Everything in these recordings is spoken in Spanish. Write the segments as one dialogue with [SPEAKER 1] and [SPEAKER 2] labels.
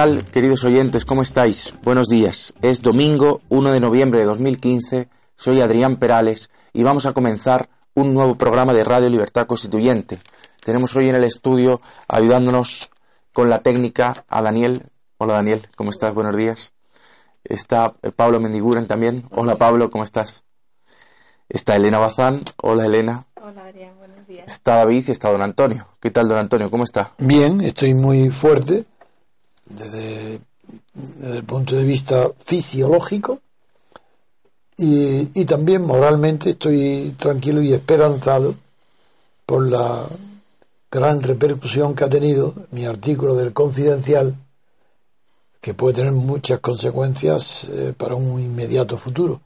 [SPEAKER 1] tal, queridos oyentes? ¿Cómo estáis? Buenos días. Es domingo 1 de noviembre de 2015. Soy Adrián Perales y vamos a comenzar un nuevo programa de Radio Libertad Constituyente. Tenemos hoy en el estudio ayudándonos con la técnica a Daniel. Hola Daniel, ¿cómo estás? Buenos días. Está eh, Pablo Mendiguren también. Hola Pablo, ¿cómo estás? Está Elena Bazán. Hola Elena.
[SPEAKER 2] Hola Adrián, buenos días.
[SPEAKER 1] Está David y está don Antonio. ¿Qué tal don Antonio? ¿Cómo está?
[SPEAKER 3] Bien, estoy muy fuerte desde, el punto de vista fisiológico y, y también moralmente estoy tranquilo y esperanzado por la gran repercusión que ha tenido mi artículo del Confidencial, que puede tener muchas consecuencias eh, para un inmediato futuro,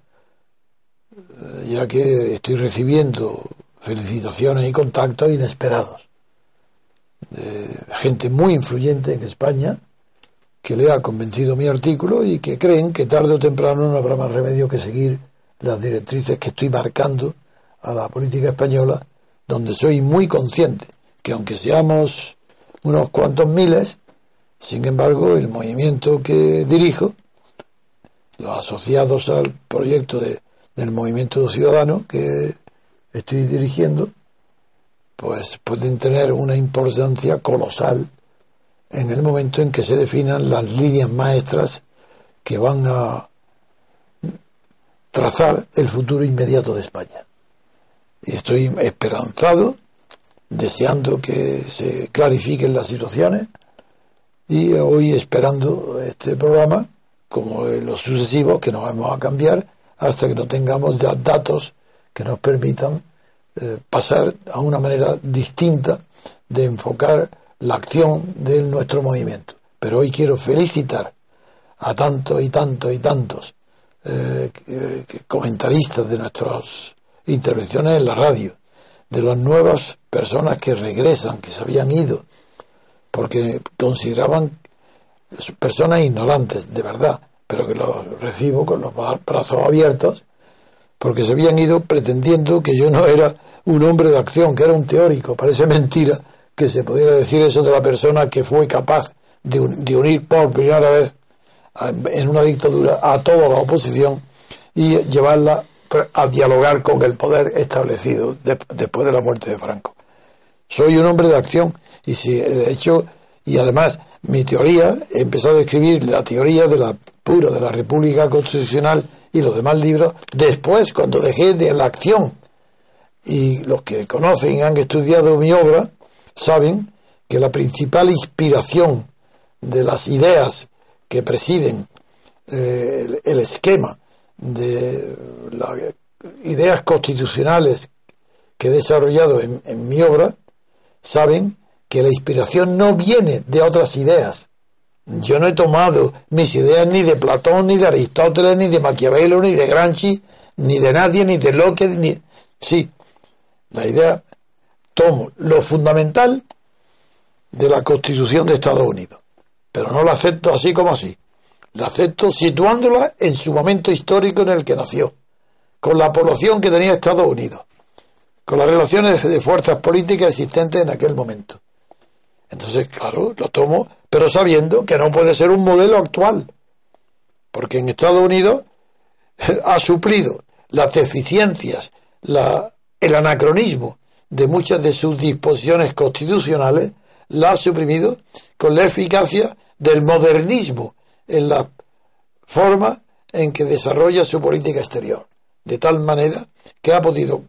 [SPEAKER 3] eh, ya que estoy recibiendo felicitaciones y contactos inesperados de gente muy influyente en España que le ha convencido mi artículo y que creen que tarde o temprano no habrá más remedio que seguir las directrices que estoy marcando a la política española, donde soy muy consciente que aunque seamos unos cuantos miles, sin embargo el movimiento que dirijo, los asociados al proyecto de, del movimiento ciudadano que estoy dirigiendo, pues pueden tener una importancia colosal en el momento en que se definan las líneas maestras que van a trazar el futuro inmediato de España. Y estoy esperanzado, deseando que se clarifiquen las situaciones y hoy esperando este programa, como los sucesivos, que nos vamos a cambiar hasta que no tengamos ya datos que nos permitan eh, pasar a una manera distinta de enfocar la acción de nuestro movimiento. Pero hoy quiero felicitar a tantos y tantos y tantos eh, comentaristas de nuestras intervenciones en la radio, de las nuevas personas que regresan, que se habían ido, porque consideraban personas ignorantes, de verdad, pero que los recibo con los brazos abiertos, porque se habían ido pretendiendo que yo no era un hombre de acción, que era un teórico, parece mentira que se pudiera decir eso de la persona que fue capaz de, unir por primera vez en una dictadura a toda la oposición y llevarla a dialogar con el poder establecido después de la muerte de Franco. Soy un hombre de acción y si de hecho y además mi teoría he empezado a escribir la teoría de la pura de la República Constitucional y los demás libros después cuando dejé de la acción y los que conocen y han estudiado mi obra saben que la principal inspiración de las ideas que presiden eh, el, esquema de las ideas constitucionales que he desarrollado en, mi obra, saben que la inspiración no viene de otras ideas. Yo no he tomado mis ideas ni de Platón, ni de Aristóteles, ni de Maquiavelo, ni de Gramsci, ni de nadie, ni de Locke, ni... Sí, la idea tomo lo fundamental de la Constitución de Estados Unidos, pero no la acepto así como así. La acepto situándola en su momento histórico en el que nació, con la población que tenía Estados Unidos, con las relaciones de fuerzas políticas existentes en aquel momento. Entonces, claro, lo tomo, pero sabiendo que no puede ser un modelo actual, porque en Estados Unidos ha suplido las deficiencias, la, el anacronismo de muchas de sus disposiciones constitucionales, la ha suprimido con la eficacia del modernismo en la forma en que desarrolla su política exterior, de tal manera que ha podido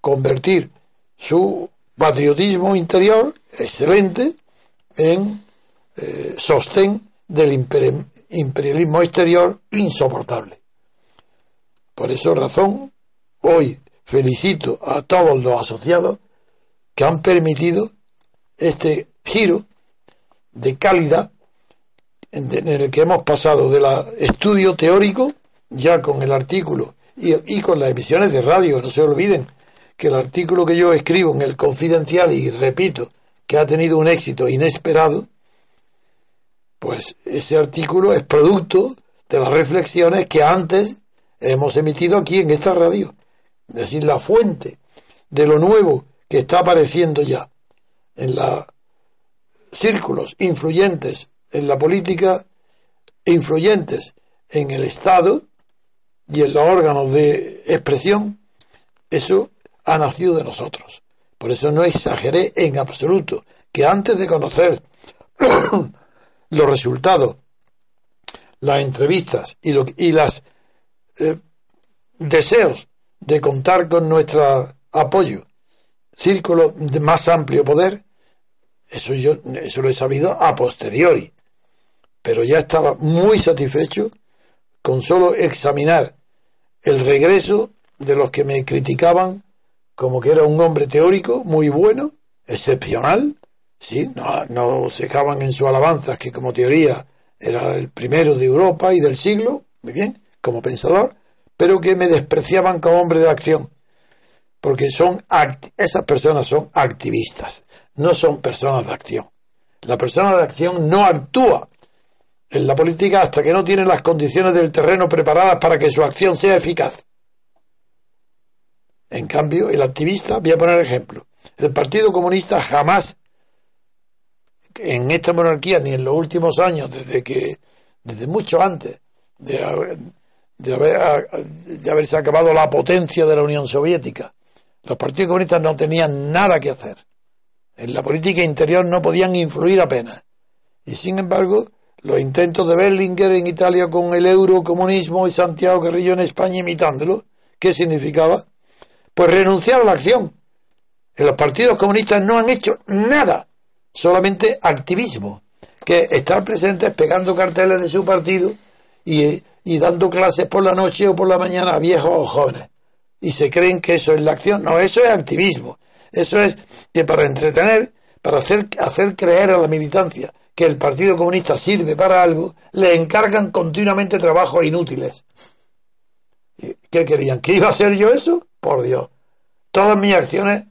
[SPEAKER 3] convertir su patriotismo interior, excelente, en eh, sostén del imperialismo exterior insoportable. Por esa razón, hoy felicito a todos los asociados que han permitido este giro de calidad en el que hemos pasado del estudio teórico, ya con el artículo y, con las emisiones de radio, no se olviden que el artículo que yo escribo en el Confidencial, y repito, que ha tenido un éxito inesperado, pues ese artículo es producto de las reflexiones que antes hemos emitido aquí en esta radio. Es decir, la fuente de lo nuevo que está apareciendo ya en los círculos influyentes en la política influyentes en el Estado y en los órganos de expresión, eso ha nacido de nosotros. Por eso no exageré en absoluto que antes de conocer los resultados, las entrevistas y, lo, y los eh, deseos de contar con nuestro apoyo, círculo de más amplio poder, eso yo eso lo he sabido a posteriori. Pero ya estaba muy satisfecho con solo examinar el regreso de los que me criticaban como que era un hombre teórico muy bueno, excepcional, sí, no, no se dejaban en su alabanza que como teoría era el primero de Europa y del siglo, muy bien, como pensador, pero que me despreciaban como hombre de acción, porque son esas personas son activistas, no son personas de acción. La persona de acción no actúa en la política hasta que no tiene las condiciones del terreno preparadas para que su acción sea eficaz. En cambio, el activista, voy a poner ejemplo, el Partido Comunista jamás, en esta monarquía, ni en los últimos años, desde que, desde mucho antes de, de, haber, de haberse acabado la potencia de la Unión Soviética, los partidos comunistas no tenían nada que hacer. En la política interior no podían influir apenas. Y sin embargo, los intentos de Berlinguer en Italia con el eurocomunismo y Santiago Carrillo en España imitándolo, ¿qué significaba? Pues renunciar a la acción. En los partidos comunistas no han hecho nada, solamente activismo, que estar presentes pegando carteles de su partido y, y dando clases por la noche o por la mañana a viejos o jóvenes. Y se creen que eso es la acción. No, eso es activismo. Eso es que para entretener, para hacer, hacer creer a la militancia que el Partido Comunista sirve para algo, le encargan continuamente trabajos inútiles. ¿Qué querían? ¿Que iba a ser yo eso? Por Dios. Todas mis acciones,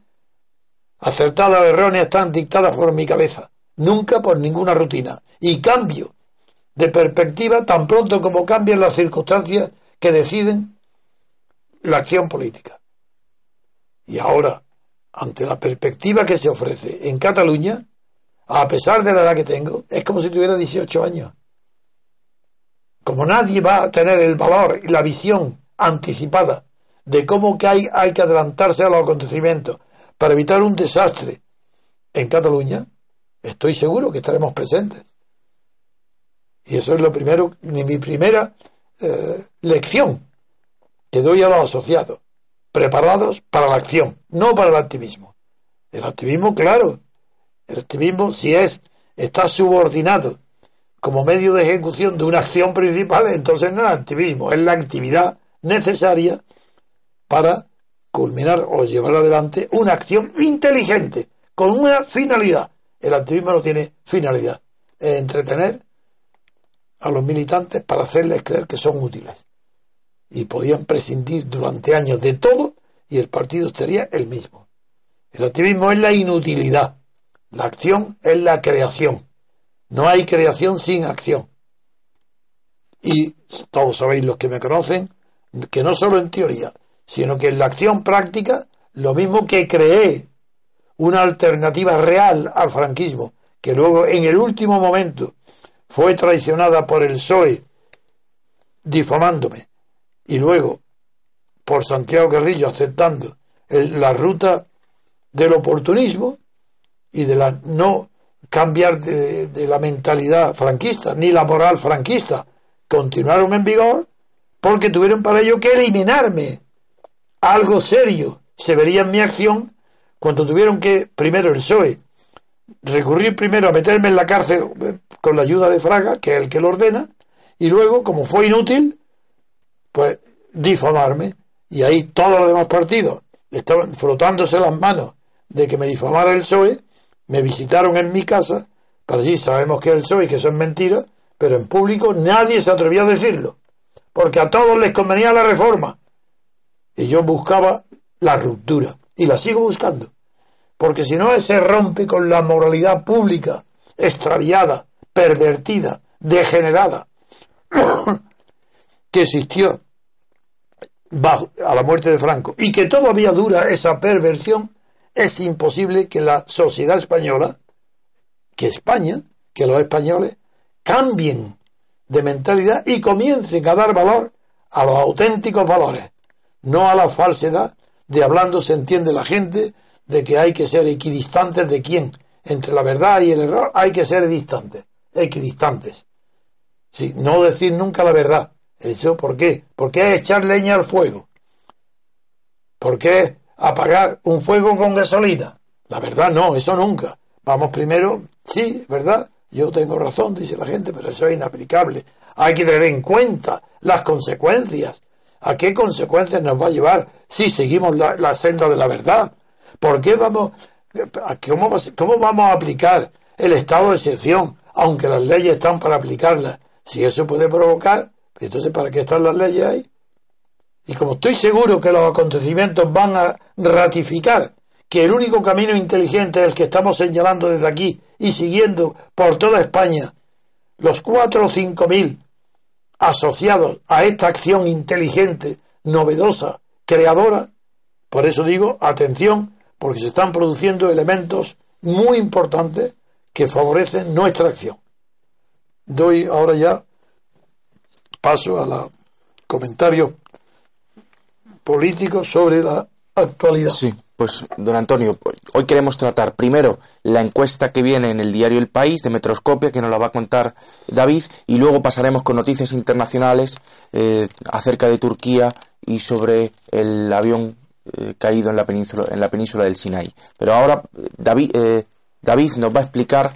[SPEAKER 3] acertadas o erróneas, están dictadas por mi cabeza, nunca por ninguna rutina. Y cambio de perspectiva tan pronto como cambian las circunstancias que deciden la acción política. Y ahora, ante la perspectiva que se ofrece en Cataluña, a pesar de la edad que tengo, es como si tuviera 18 años. Como nadie va a tener el valor y la visión anticipada de cómo que hay, hay que adelantarse a los acontecimientos para evitar un desastre en Cataluña, estoy seguro que estaremos presentes. Y eso es lo primero, mi primera eh, lección que doy a los asociados, preparados para la acción, no para el activismo. El activismo, claro, el activismo, si es, está subordinado como medio de ejecución de una acción principal, entonces no es activismo, es la actividad necesaria para culminar o llevar adelante una acción inteligente, con una finalidad. El activismo no tiene finalidad, entretener a los militantes para hacerles creer que son útiles. Y podían prescindir durante años de todo y el partido estaría el mismo. El activismo es la inutilidad. La acción es la creación. No hay creación sin acción. Y todos sabéis los que me conocen que no solo en teoría, sino que en la acción práctica, lo mismo que creé una alternativa real al franquismo, que luego en el último momento fue traicionada por el PSOE difamándome y luego por Santiago Carrillo aceptando la ruta del oportunismo y de la no cambiar de, de, la mentalidad franquista ni la moral franquista. Continuaron en vigor porque tuvieron para ello que eliminarme. Algo serio se vería en mi acción cuando tuvieron que primero el PSOE recurrir primero a meterme en la cárcel eh, con la ayuda de Fraga que es el que lo ordena y luego como fue inútil pues difamarme y ahí todos los demás partidos estaban frotándose las manos de que me difamara el PSOE, me visitaron en mi casa, para sí sabemos que es el PSOE y que eso es mentira, pero en público nadie se atrevió a decirlo, porque a todos les convenía la reforma. Y yo buscaba la ruptura, y la sigo buscando, porque si no se rompe con la moralidad pública, extraviada, pervertida, degenerada, que existió a la muerte de Franco y que todavía dura esa perversión, es imposible que la sociedad española, que España, que los españoles, cambien de mentalidad y comiencen a dar valor a los auténticos valores, no a la falsedad de hablando se entiende la gente de que hay que ser equidistantes de quién, entre la verdad y el error hay que ser distantes, equidistantes. Sí, no decir nunca la verdad, ¿Eso por qué? ¿Por qué echar leña al fuego? ¿Por qué apagar un fuego con gasolina? La verdad no, eso nunca. Vamos primero, sí, ¿verdad? Yo tengo razón, dice la gente, pero eso es inaplicable. Hay que tener en cuenta las consecuencias. ¿A qué consecuencias nos va a llevar si seguimos la, senda de la verdad? ¿Por qué vamos, cómo, vamos a aplicar el estado de excepción, aunque las leyes están para aplicarlas? Si eso puede provocar entonces, ¿para qué están las leyes ahí? Y como estoy seguro que los acontecimientos van a ratificar que el único camino inteligente es el que estamos señalando desde aquí y siguiendo por toda España, los cuatro o cinco mil asociados a esta acción inteligente, novedosa, creadora, por eso digo, atención, porque se están produciendo elementos muy importantes que favorecen nuestra acción. Doy ahora ya paso a los comentarios políticos sobre la actualidad.
[SPEAKER 1] Sí, pues don Antonio, hoy queremos tratar primero la encuesta que viene en el diario El País de Metroscopia, que nos la va a contar David, y luego pasaremos con noticias internacionales eh, acerca de Turquía y sobre el avión eh, caído en la península en la península del Sinai. Pero ahora David, eh, David nos va a explicar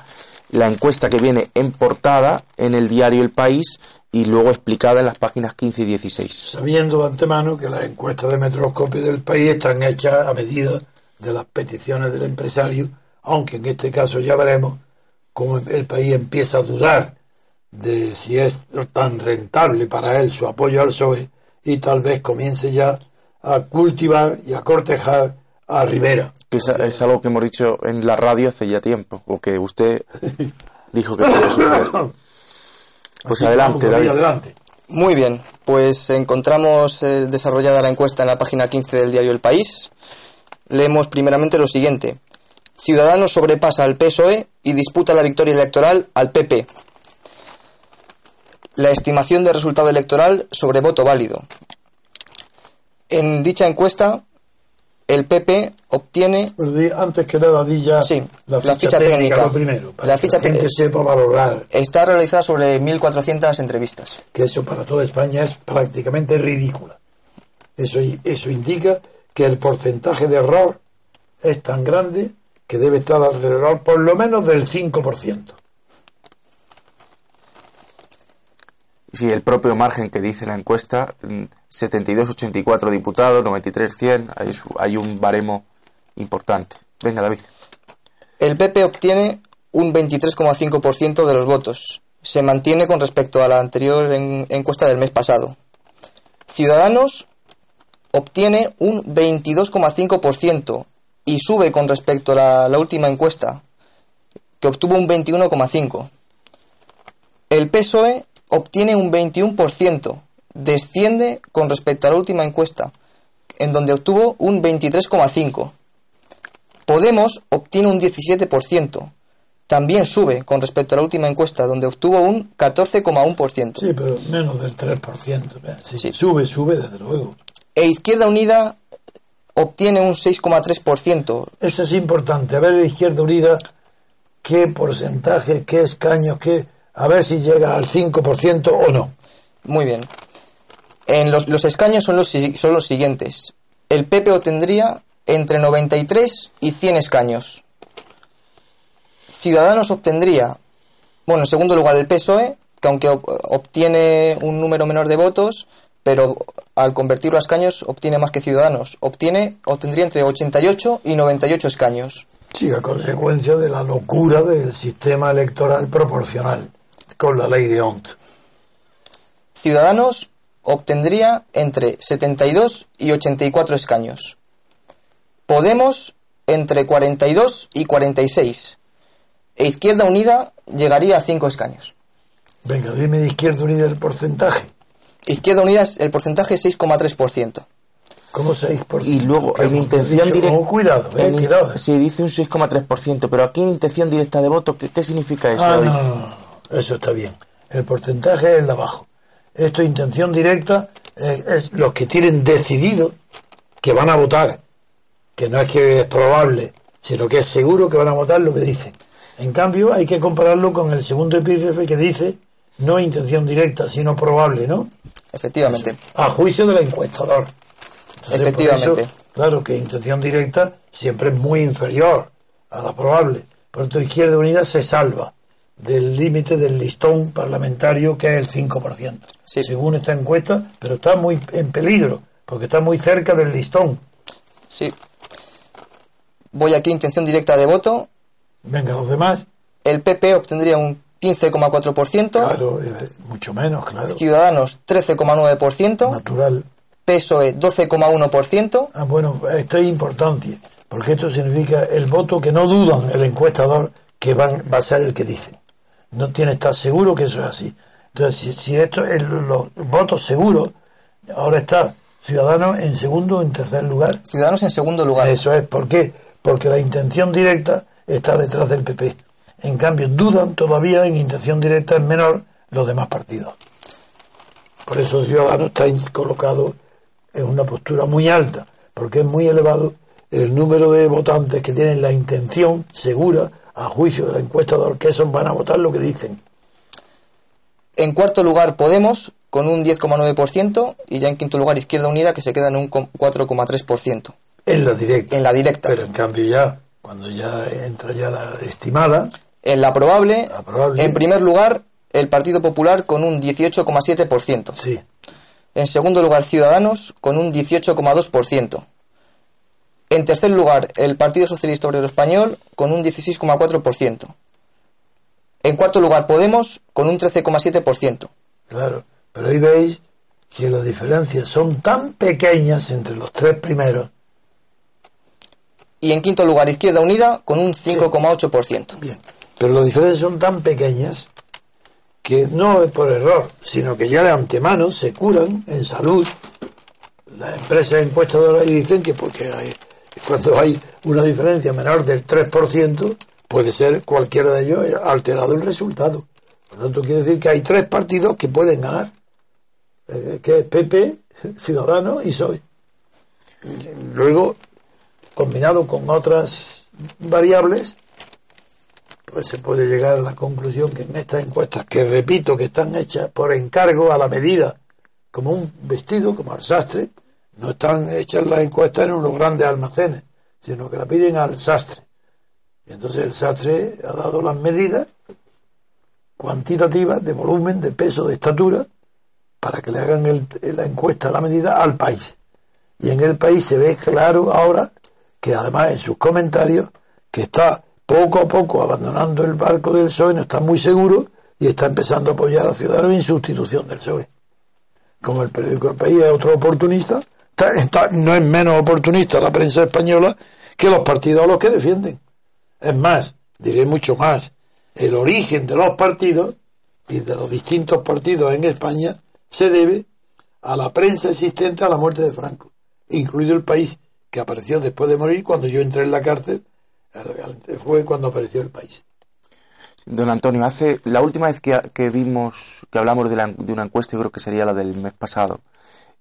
[SPEAKER 1] la encuesta que viene en portada en el diario El País y luego explicada en las páginas 15 y 16.
[SPEAKER 3] Sabiendo de antemano que las encuestas de metroscopio del país están hechas a medida de las peticiones del empresario, aunque en este caso ya veremos cómo el país empieza a dudar de si es tan rentable para él su apoyo al PSOE y tal vez comience ya a cultivar y a cortejar a Rivera.
[SPEAKER 1] Es, es algo que hemos dicho en la radio hace ya tiempo, o que usted dijo que podía pues adelante, David. adelante.
[SPEAKER 2] Muy bien, pues encontramos eh, desarrollada la encuesta en la página 15 del diario El País. Leemos primeramente lo siguiente. Ciudadanos sobrepasa al PSOE y disputa la victoria electoral al PP. La estimación de resultado electoral sobre voto válido. En dicha encuesta, el PP obtiene.
[SPEAKER 3] antes que nada, di ya
[SPEAKER 2] la ficha, técnica, lo
[SPEAKER 3] primero. la ficha técnica que sepa valorar.
[SPEAKER 2] Está realizada sobre 1.400 entrevistas.
[SPEAKER 3] Que eso para toda España es prácticamente ridícula. Eso, eso indica que el porcentaje de error es tan grande que debe estar alrededor por lo menos del 5%.
[SPEAKER 1] Sí, el propio margen que dice la encuesta, 72-84 diputados, 93-100, hay, hay un baremo importante. Venga, David.
[SPEAKER 2] El PP obtiene un 23,5% de los votos. Se mantiene con respecto a la anterior encuesta del mes pasado. Ciudadanos obtiene un 22,5% y sube con respecto a la, la última encuesta, que obtuvo un 21,5%. El PSOE obtiene un 21%, desciende con respecto a la última encuesta, en donde obtuvo un 23,5%. Podemos obtiene un 17%, también sube con respecto a la última encuesta, donde obtuvo un 14,1%.
[SPEAKER 3] Sí, pero menos del 3%. ¿eh? Sí,
[SPEAKER 2] Sí.
[SPEAKER 3] Sube, sube, desde luego.
[SPEAKER 2] E Izquierda Unida obtiene un 6,3%.
[SPEAKER 3] Eso es importante. A ver, la Izquierda Unida, qué porcentaje, qué escaños, qué. A ver si llega al 5% o no.
[SPEAKER 2] Muy bien. En los, los escaños son los, son los siguientes. El PP obtendría entre 93 y 100 escaños. Ciudadanos obtendría, bueno, en segundo lugar el PSOE, que aunque ob- obtiene un número menor de votos, pero al convertirlo a escaños obtiene más que Ciudadanos. Obtiene, obtendría entre 88 y 98 escaños.
[SPEAKER 3] Sí, a consecuencia de la locura del sistema electoral proporcional con la ley de Ont.
[SPEAKER 2] Ciudadanos obtendría entre 72 y 84 escaños. Podemos entre 42 y 46. E Izquierda Unida llegaría a 5 escaños.
[SPEAKER 3] Venga, dime de Izquierda Unida el porcentaje.
[SPEAKER 2] Izquierda Unida es el porcentaje es 6,3%.
[SPEAKER 3] ¿Cómo 6%?
[SPEAKER 1] Y luego, en intención directa.
[SPEAKER 3] cuidado, eh, cuidado.
[SPEAKER 1] Sí, dice un 6,3%, pero aquí en intención directa de voto, ¿qué, qué significa eso?
[SPEAKER 3] Ah,
[SPEAKER 1] David?
[SPEAKER 3] no, no, no, eso está bien. El porcentaje es el de abajo. Esto, intención directa, eh, es los que tienen decidido que van a votar. Que no es que es probable, sino que es seguro que van a votar lo que dicen. En cambio, hay que compararlo con el segundo epígrafe que dice no intención directa, sino probable, ¿no?
[SPEAKER 2] Efectivamente.
[SPEAKER 3] A juicio del encuestador. Entonces,
[SPEAKER 2] Efectivamente.
[SPEAKER 3] eso, claro que intención directa siempre es muy inferior a la probable. Por eso Izquierda Unida se salva del límite del listón parlamentario que es el 5%.
[SPEAKER 2] Sí.
[SPEAKER 3] Según esta encuesta, pero está muy en peligro, porque está muy cerca del listón.
[SPEAKER 2] Sí. Voy aquí intención directa de voto.
[SPEAKER 3] Venga, los demás,
[SPEAKER 2] El PP obtendría un 15,4%.
[SPEAKER 3] claro, eh, mucho menos, claro.
[SPEAKER 2] Ciudadanos 13,9%.
[SPEAKER 3] Natural.
[SPEAKER 2] PSOE 12,1%.
[SPEAKER 3] Ah, bueno, esto es importante, porque esto significa el voto que no dudan el encuestador que van, va a ser el que dicen. No tiene estar seguro que eso es así. Entonces, si, si esto es los votos seguros, ahora está Ciudadanos en segundo o en tercer lugar.
[SPEAKER 2] Ciudadanos en segundo lugar.
[SPEAKER 3] Eso es, ¿por qué? Porque la intención directa está detrás del PP. En cambio, dudan todavía en intención directa es menor los demás partidos. Por eso Ciudadanos está colocado en una postura muy alta, porque es muy elevado el número de votantes que tienen la intención segura, a juicio del encuestador, que esos van a votar lo que dicen.
[SPEAKER 2] En cuarto lugar Podemos con un 10,9% y ya en quinto lugar Izquierda Unida que se queda en un com- 4,3%.
[SPEAKER 3] En la directa.
[SPEAKER 2] En la directa.
[SPEAKER 3] Pero en cambio ya, cuando ya entra ya la estimada,
[SPEAKER 2] En la probable,
[SPEAKER 3] La probable.
[SPEAKER 2] en primer lugar el Partido Popular con un 18,7%.
[SPEAKER 3] sí,
[SPEAKER 2] En segundo lugar Ciudadanos con un 18,2%. En tercer lugar el Partido Socialista Obrero Español con un 16,4%. En cuarto lugar Podemos con un 13,7%.
[SPEAKER 3] Claro, pero ahí veis que las diferencias son tan pequeñas entre los tres primeros.
[SPEAKER 2] Y en quinto lugar Izquierda Unida con un 5,8%.
[SPEAKER 3] Bien, pero las diferencias son tan pequeñas que no es por error, sino que ya de antemano se curan en salud. Las empresas encuestadoras y dicen que porque hay- cuando hay una diferencia menor del 3%, puede ser cualquiera de ellos alterado el resultado. Por lo tanto, quiere decir que hay tres partidos que pueden ganar, eh, que es PP, Ciudadanos y PSOE. Luego, combinado con otras variables, pues se puede llegar a la conclusión que en estas encuestas, que repito que están hechas por encargo a la medida, como un vestido, como al sastre, no están hechas las encuestas en unos grandes almacenes, sino que la piden al sastre. Y entonces el sastre ha dado las medidas cuantitativas de volumen, de peso, de estatura, para que le hagan el- la encuesta la medida al país. Y en el país se ve claro ahora que además en sus comentarios que está poco a poco abandonando el barco del PSOE, no está muy seguro y está empezando a apoyar a Ciudadanos en sustitución del PSOE. Como el periódico El País es otro oportunista, no es menos oportunista la prensa española que los partidos a los que defienden. Es más, diré mucho más, el origen de los partidos y de los distintos partidos en España se debe a la prensa existente a la muerte de Franco, incluido el país que apareció después de morir cuando yo entré en la cárcel, fue cuando apareció el país.
[SPEAKER 1] Don Antonio, hace la última vez que, que vimos, que hablamos de, la- de una encuesta, yo creo que sería la del mes pasado,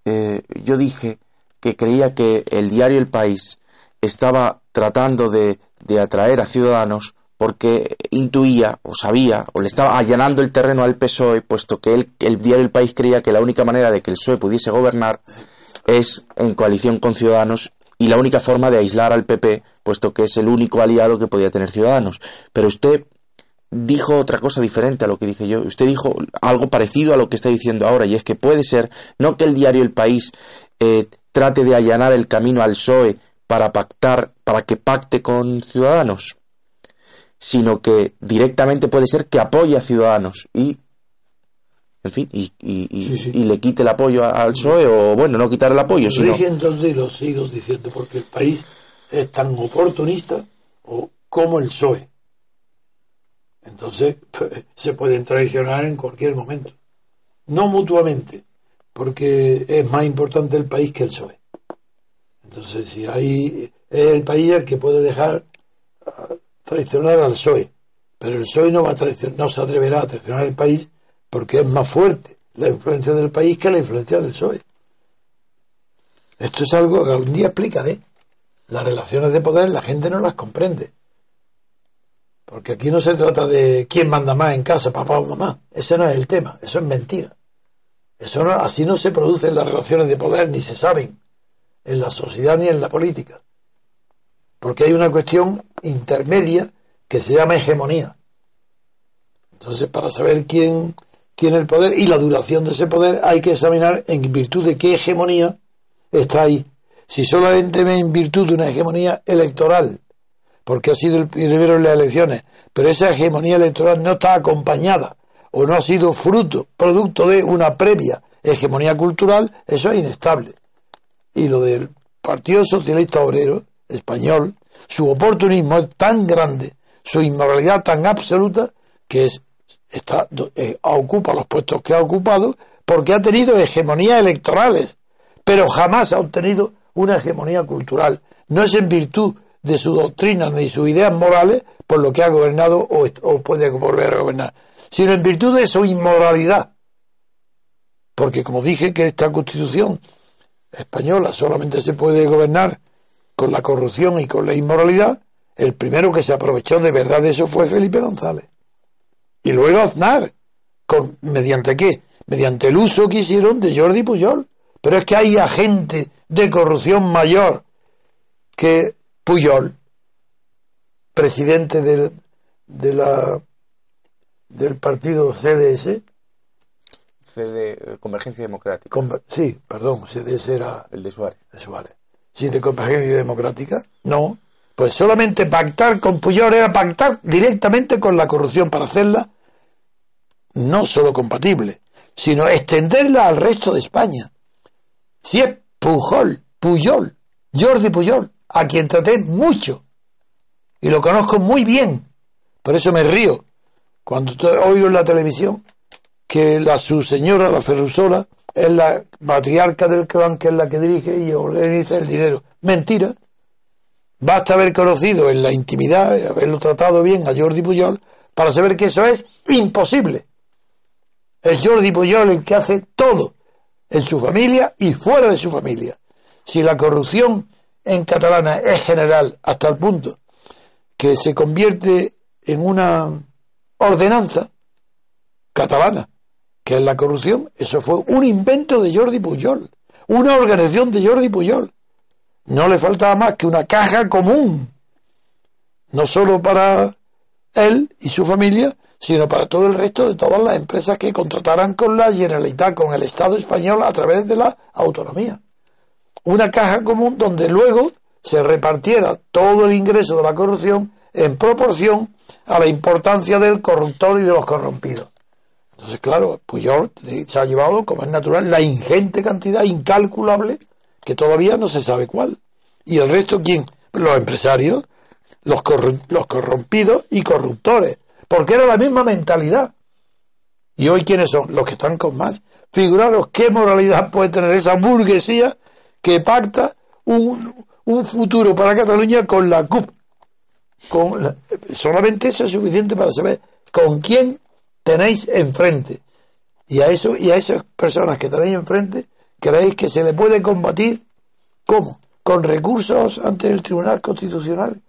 [SPEAKER 1] eh, yo dije que creía que el diario El País estaba tratando de, de atraer a ciudadanos porque intuía o sabía o le estaba allanando el terreno al PSOE, puesto que el diario El País creía que la única manera de que el PSOE pudiese gobernar es en coalición con Ciudadanos y la única forma de aislar al PP, puesto que es el único aliado que podía tener Ciudadanos. Pero usted dijo otra cosa diferente a lo que dije yo. Usted dijo algo parecido a lo que está diciendo ahora, y es que puede ser no que el diario El País eh, trate de allanar el camino al PSOE para pactar, para que pacte con Ciudadanos, sino que directamente puede ser que apoye a Ciudadanos y en fin, y, y- y-
[SPEAKER 3] Sí, sí.
[SPEAKER 1] y le quite el apoyo al PSOE, o bueno, no quitar el apoyo, sino...
[SPEAKER 3] entonces y lo sigo diciendo porque el país es tan oportunista o como el PSOE. Entonces pues, se pueden traicionar en cualquier momento. No mutuamente, porque es más importante el país que el PSOE. Entonces, si hay es el país el que puede dejar ah, traicionar al PSOE, pero el PSOE no va a no se atreverá a traicionar al país porque es más fuerte la influencia del país que la influencia del PSOE. Esto es algo que algún día explicaré. Las relaciones de poder la gente no las comprende. Porque aquí no se trata de quién manda más en casa, papá o mamá. Ese no es el tema, eso es mentira. Eso no, así no se producen las relaciones de poder, ni se saben en la sociedad ni en la política. Porque hay una cuestión intermedia que se llama hegemonía. Entonces, para saber quién tiene el poder y la duración de ese poder, hay que examinar en virtud de qué hegemonía está ahí. Si solamente en virtud de una hegemonía electoral, porque ha sido el primero en las elecciones, pero esa hegemonía electoral no está acompañada o no ha sido fruto, producto de una previa hegemonía cultural, eso es inestable. Y lo del Partido Socialista Obrero Español, su oportunismo es tan grande, su inmoralidad tan absoluta, que es, está, eh, ocupa los puestos que ha ocupado porque ha tenido hegemonías electorales, pero jamás ha obtenido una hegemonía cultural. No es en virtud de su doctrina ni sus ideas morales por lo que ha gobernado o, o puede volver a gobernar, sino en virtud de su inmoralidad. Porque como dije que esta constitución española solamente se puede gobernar con la corrupción y con la inmoralidad, el primero que se aprovechó de verdad de eso fue Felipe González. Y luego Aznar, con, ¿mediante qué? Mediante el uso que hicieron de Jordi Pujol. Pero es que hay agente de corrupción mayor que Pujol, presidente del, de la, del partido CDS.
[SPEAKER 1] CD, Convergencia Democrática,
[SPEAKER 3] Con- sí, perdón, CDS era
[SPEAKER 1] el de Suárez.
[SPEAKER 3] de Suárez. Sí, de Convergencia Democrática. No. Pues solamente pactar con Puyol era pactar directamente con la corrupción para hacerla no solo compatible, sino extenderla al resto de España. Si es Pujol, Puyol, Jordi Puyol, a quien traté mucho y lo conozco muy bien, por eso me río cuando oigo en la televisión que la su señora, la Ferrusola, es la matriarca del clan, que es la que dirige y organiza el dinero. Mentira. Basta haber conocido en la intimidad, haberlo tratado bien a Jordi Pujol, para saber que eso es imposible. Es Jordi Pujol el que hace todo en su familia y fuera de su familia. Si la corrupción en catalana es general hasta el punto que se convierte en una ordenanza catalana, que es la corrupción, eso fue un invento de Jordi Pujol, una organización de Jordi Pujol. No le faltaba más que una caja común, no solo para él y su familia, sino para todo el resto de todas las empresas que contrataran con la Generalitat, con el Estado español a través de la autonomía. Una caja común donde luego se repartiera todo el ingreso de la corrupción en proporción a la importancia del corruptor y de los corrompidos. Entonces, claro, Puyol se ha llevado, como es natural, la ingente cantidad incalculable que todavía no se sabe cuál. ¿Y el resto quién? Los empresarios, los, los corrompidos y corruptores, porque era la misma mentalidad. ¿Y hoy quiénes son? Los que están con más. Figuraros qué moralidad puede tener esa burguesía que pacta un, un futuro para Cataluña con la CUP. Con la- solamente eso es suficiente para saber con quién tenéis enfrente. Y a eso y a esas personas que tenéis enfrente, creéis que se le puede combatir ¿cómo? Con recursos ante el Tribunal Constitucional,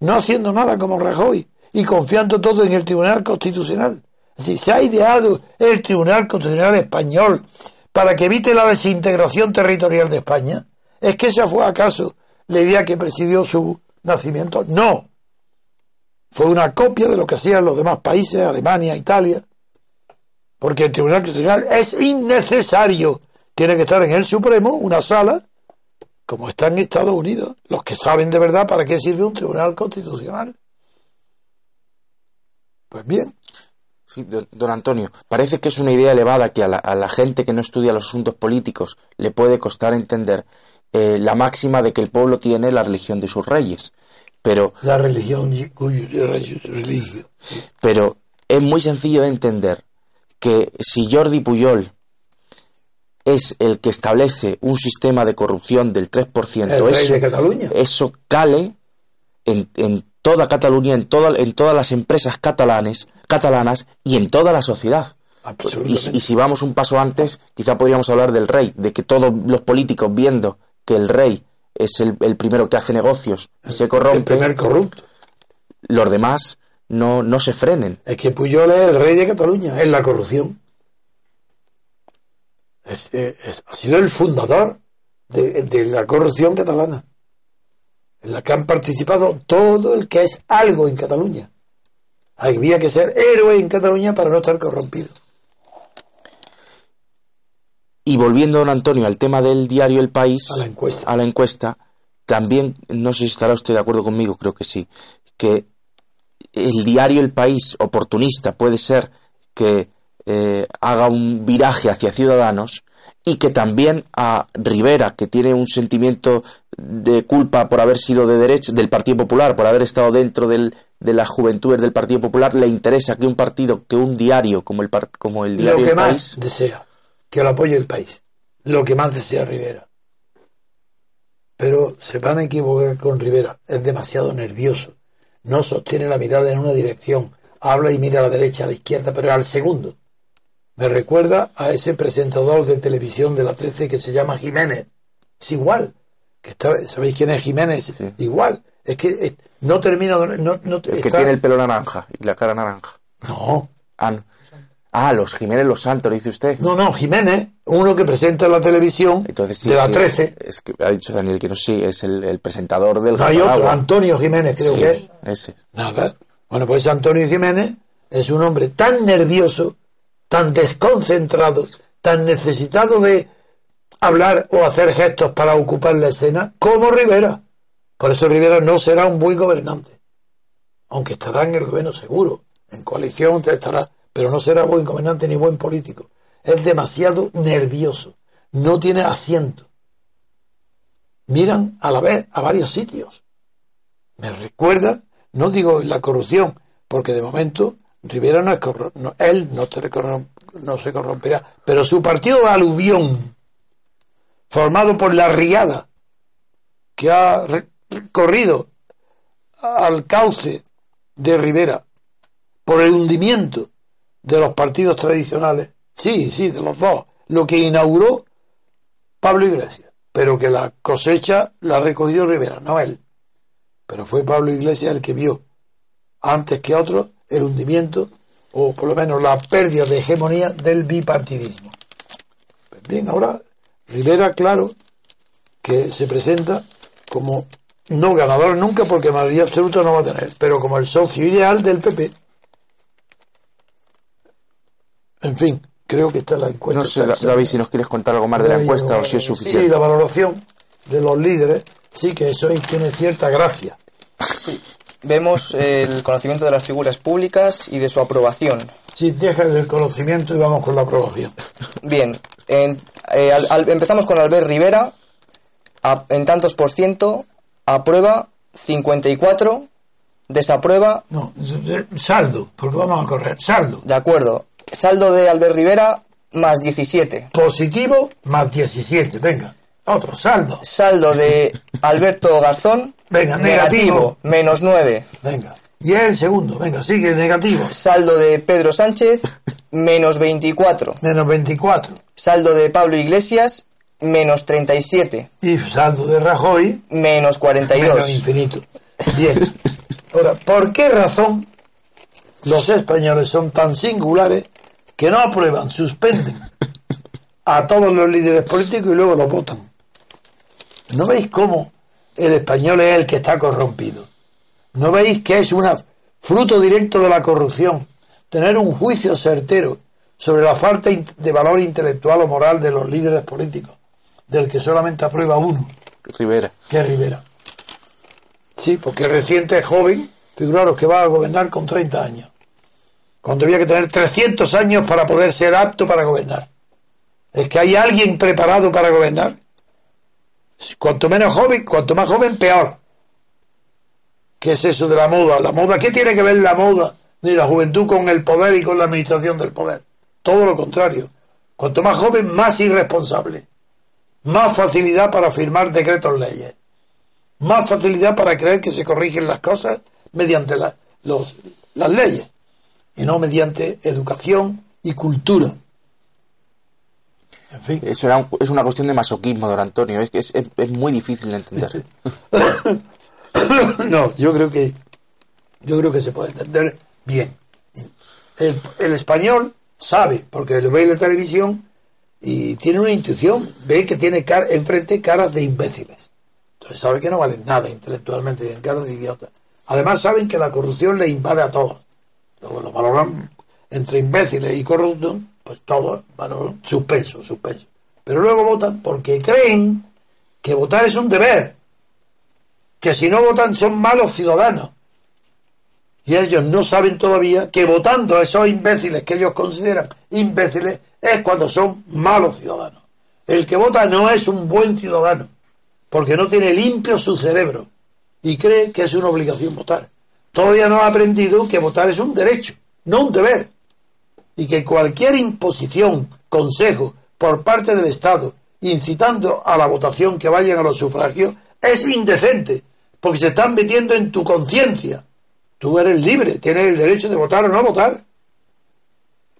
[SPEAKER 3] no haciendo nada como Rajoy y confiando todo en el Tribunal Constitucional. Si se ha ideado el Tribunal Constitucional español para que evite la desintegración territorial de España, ¿es que esa fue acaso la idea que presidió su nacimiento? No. Fue una copia de lo que hacían los demás países, Alemania, Italia, porque el Tribunal Constitucional es innecesario. Tiene que estar en el Supremo una sala, como está en Estados Unidos, los que saben de verdad para qué sirve un Tribunal Constitucional. Pues bien,
[SPEAKER 1] Sí, don, Antonio, parece que es una idea elevada que a la, a la gente que no estudia los asuntos políticos le puede costar entender eh, la máxima de que el pueblo tiene la religión de sus reyes. Pero,
[SPEAKER 3] la religión religio.
[SPEAKER 1] pero es muy sencillo de entender que si Jordi Puyol es el que establece un sistema de corrupción del 3%,
[SPEAKER 3] El rey
[SPEAKER 1] eso,
[SPEAKER 3] de Cataluña.
[SPEAKER 1] eso cale en, en toda Cataluña, en, toda, en todas las empresas catalanes, catalanas y en toda la sociedad. Y si vamos un paso antes, quizá podríamos hablar del rey, de que todos los políticos viendo que el rey es el, el primero que hace negocios y se
[SPEAKER 3] el
[SPEAKER 1] corrompe,
[SPEAKER 3] primer corrupto.
[SPEAKER 1] los demás no, no se frenen.
[SPEAKER 3] Es que Puyol es el rey de Cataluña, es la corrupción. Es- es- ha sido el fundador de, de la corrupción catalana, en la que han participado todo el que es algo en Cataluña. Había que ser héroe en Cataluña para no estar corrompido.
[SPEAKER 1] Y volviendo, don Antonio, al tema del diario El País,
[SPEAKER 3] A la encuesta.
[SPEAKER 1] a la encuesta, también, no sé si estará usted de acuerdo conmigo, creo que sí, que el diario El País oportunista puede ser que eh, haga un viraje hacia Ciudadanos y que también a Rivera, que tiene un sentimiento de culpa por haber sido de derecha, del Partido Popular, por haber estado dentro del, de las juventudes del Partido Popular, le interesa que un partido, que un diario como el, como el diario
[SPEAKER 3] Lo que
[SPEAKER 1] El
[SPEAKER 3] más
[SPEAKER 1] País,
[SPEAKER 3] desea, que lo apoye el país. Lo que más desea Rivera. Pero se van a equivocar con Rivera. Es demasiado nervioso. No sostiene la mirada en una dirección. Habla y mira a la derecha, a la izquierda, pero al segundo. Me recuerda a ese presentador de televisión de la 13 que se llama Jiménez. Es igual. Que está- ¿Sabéis quién es Jiménez? Igual. Es que no termina. No, no,
[SPEAKER 1] el que
[SPEAKER 3] está-
[SPEAKER 1] tiene el pelo naranja y la cara naranja.
[SPEAKER 3] No.
[SPEAKER 1] Ah, no. Ah, los Jiménez Los Santos, dice usted.
[SPEAKER 3] No, no, Jiménez, uno que presenta la televisión
[SPEAKER 1] Entonces, sí,
[SPEAKER 3] de la
[SPEAKER 1] sí,
[SPEAKER 3] 13.
[SPEAKER 1] Es que ha dicho Daniel que no sí, es el, el presentador del
[SPEAKER 3] No hay otro. Antonio Jiménez creo
[SPEAKER 1] Sí,
[SPEAKER 3] que es.
[SPEAKER 1] Ese.
[SPEAKER 3] Nada. Bueno, pues Antonio Jiménez es un hombre tan nervioso, tan desconcentrado, tan necesitado de hablar o hacer gestos para ocupar la escena como Rivera. Por eso Rivera no será un buen gobernante. Aunque estará en el gobierno seguro, en coalición estará, pero no será buen gobernante ni buen político. Es demasiado nervioso. No tiene asiento. Miran a la vez a varios sitios. Me recuerda, no digo la corrupción, porque de momento Rivera no es corru- no, él no se, no se corromperá, pero su partido aluvión, formado por la riada, que ha corrido al cauce de Rivera por el hundimiento de los partidos tradicionales, sí, sí, de los dos, lo que inauguró Pablo Iglesias, pero que la cosecha la ha recogido Rivera, no él. Pero fue Pablo Iglesias el que vio, antes que otros, el hundimiento, o por lo menos la pérdida de hegemonía del bipartidismo. Pues bien, ahora Rivera, claro, que se presenta como no ganador nunca porque mayoría absoluta no va a tener, pero como el socio ideal del PP. En fin, creo que está la encuesta.
[SPEAKER 1] No sé, David, si nos quieres contar algo más de la encuesta o si es
[SPEAKER 3] Sí,
[SPEAKER 1] suficiente.
[SPEAKER 3] la valoración de los líderes, sí que eso ahí tiene cierta gracia.
[SPEAKER 2] Vemos el conocimiento de las figuras públicas y de su aprobación.
[SPEAKER 3] Sí, deja el conocimiento y vamos con la aprobación.
[SPEAKER 2] Bien, en- eh, al- al- empezamos con Albert Rivera, a- en tantos por ciento, aprueba 54, desaprueba,
[SPEAKER 3] No, de- de- saldo, porque vamos a correr. Saldo.
[SPEAKER 2] de acuerdo. Saldo de Albert Rivera, más 17.
[SPEAKER 3] Positivo más 17. Venga, otro saldo.
[SPEAKER 2] Saldo de Alberto Garzón,
[SPEAKER 3] Venga, negativo.
[SPEAKER 2] menos 9.
[SPEAKER 3] Venga. Y el segundo. Venga, sigue, negativo.
[SPEAKER 2] Saldo de Pedro Sánchez, menos 24.
[SPEAKER 3] Menos 24.
[SPEAKER 2] Saldo de Pablo Iglesias, menos 37.
[SPEAKER 3] Y saldo de Rajoy,
[SPEAKER 2] Menos 42.
[SPEAKER 3] menos infinito. Bien. Ahora, ¿por qué razón los españoles son tan singulares que no aprueban, suspenden a todos los líderes políticos y luego los votan? ¿No veis cómo el español es el que está corrompido? ¿No veis que es un fruto directo de la corrupción? Tener un juicio certero sobre la falta de valor intelectual o moral de los líderes políticos, del que solamente aprueba uno,
[SPEAKER 1] Rivera.
[SPEAKER 3] que Rivera. Sí, porque reciente es joven, figuraros que va a gobernar con 30 años, cuando había que tener 300 años para poder ser apto para gobernar. Es que hay alguien preparado para gobernar. Cuanto menos joven, cuanto más joven, peor. ¿Qué es eso de la moda? La moda, ¿qué tiene que ver la moda ni la juventud con el poder y con la administración del poder? Todo lo contrario. Cuanto más joven, más irresponsable. Más facilidad para firmar decretos leyes. Más facilidad para creer que se corrigen las cosas mediante las leyes y no mediante educación y cultura. En fin.
[SPEAKER 1] Eso era un- es una cuestión de masoquismo, don Antonio. Es, es, muy difícil de entender.
[SPEAKER 3] no, yo creo que yo creo que se puede entender bien. El, el español sabe, porque lo ve en la televisión y tiene una intuición, ve que tiene car enfrente caras de imbéciles. Entonces sabe que no valen nada intelectualmente, tienen caras de idiotas. Además saben que la corrupción le invade a todos. Lo valoran entre imbéciles y corruptos, pues todos valoran suspenso, suspenso. Pero luego votan porque creen que votar es un deber que si no votan son malos ciudadanos. Y ellos no saben todavía que votando a esos imbéciles que ellos consideran imbéciles es cuando son malos ciudadanos. El que vota no es un buen ciudadano, porque no tiene limpio su cerebro y cree que es una obligación votar. Todavía no ha aprendido que votar es un derecho, no un deber. Y que cualquier imposición, consejo por parte del Estado incitando a la votación que vayan a los sufragios es indecente, porque se están metiendo en tu conciencia. Tú eres libre, tienes el derecho de votar o no votar.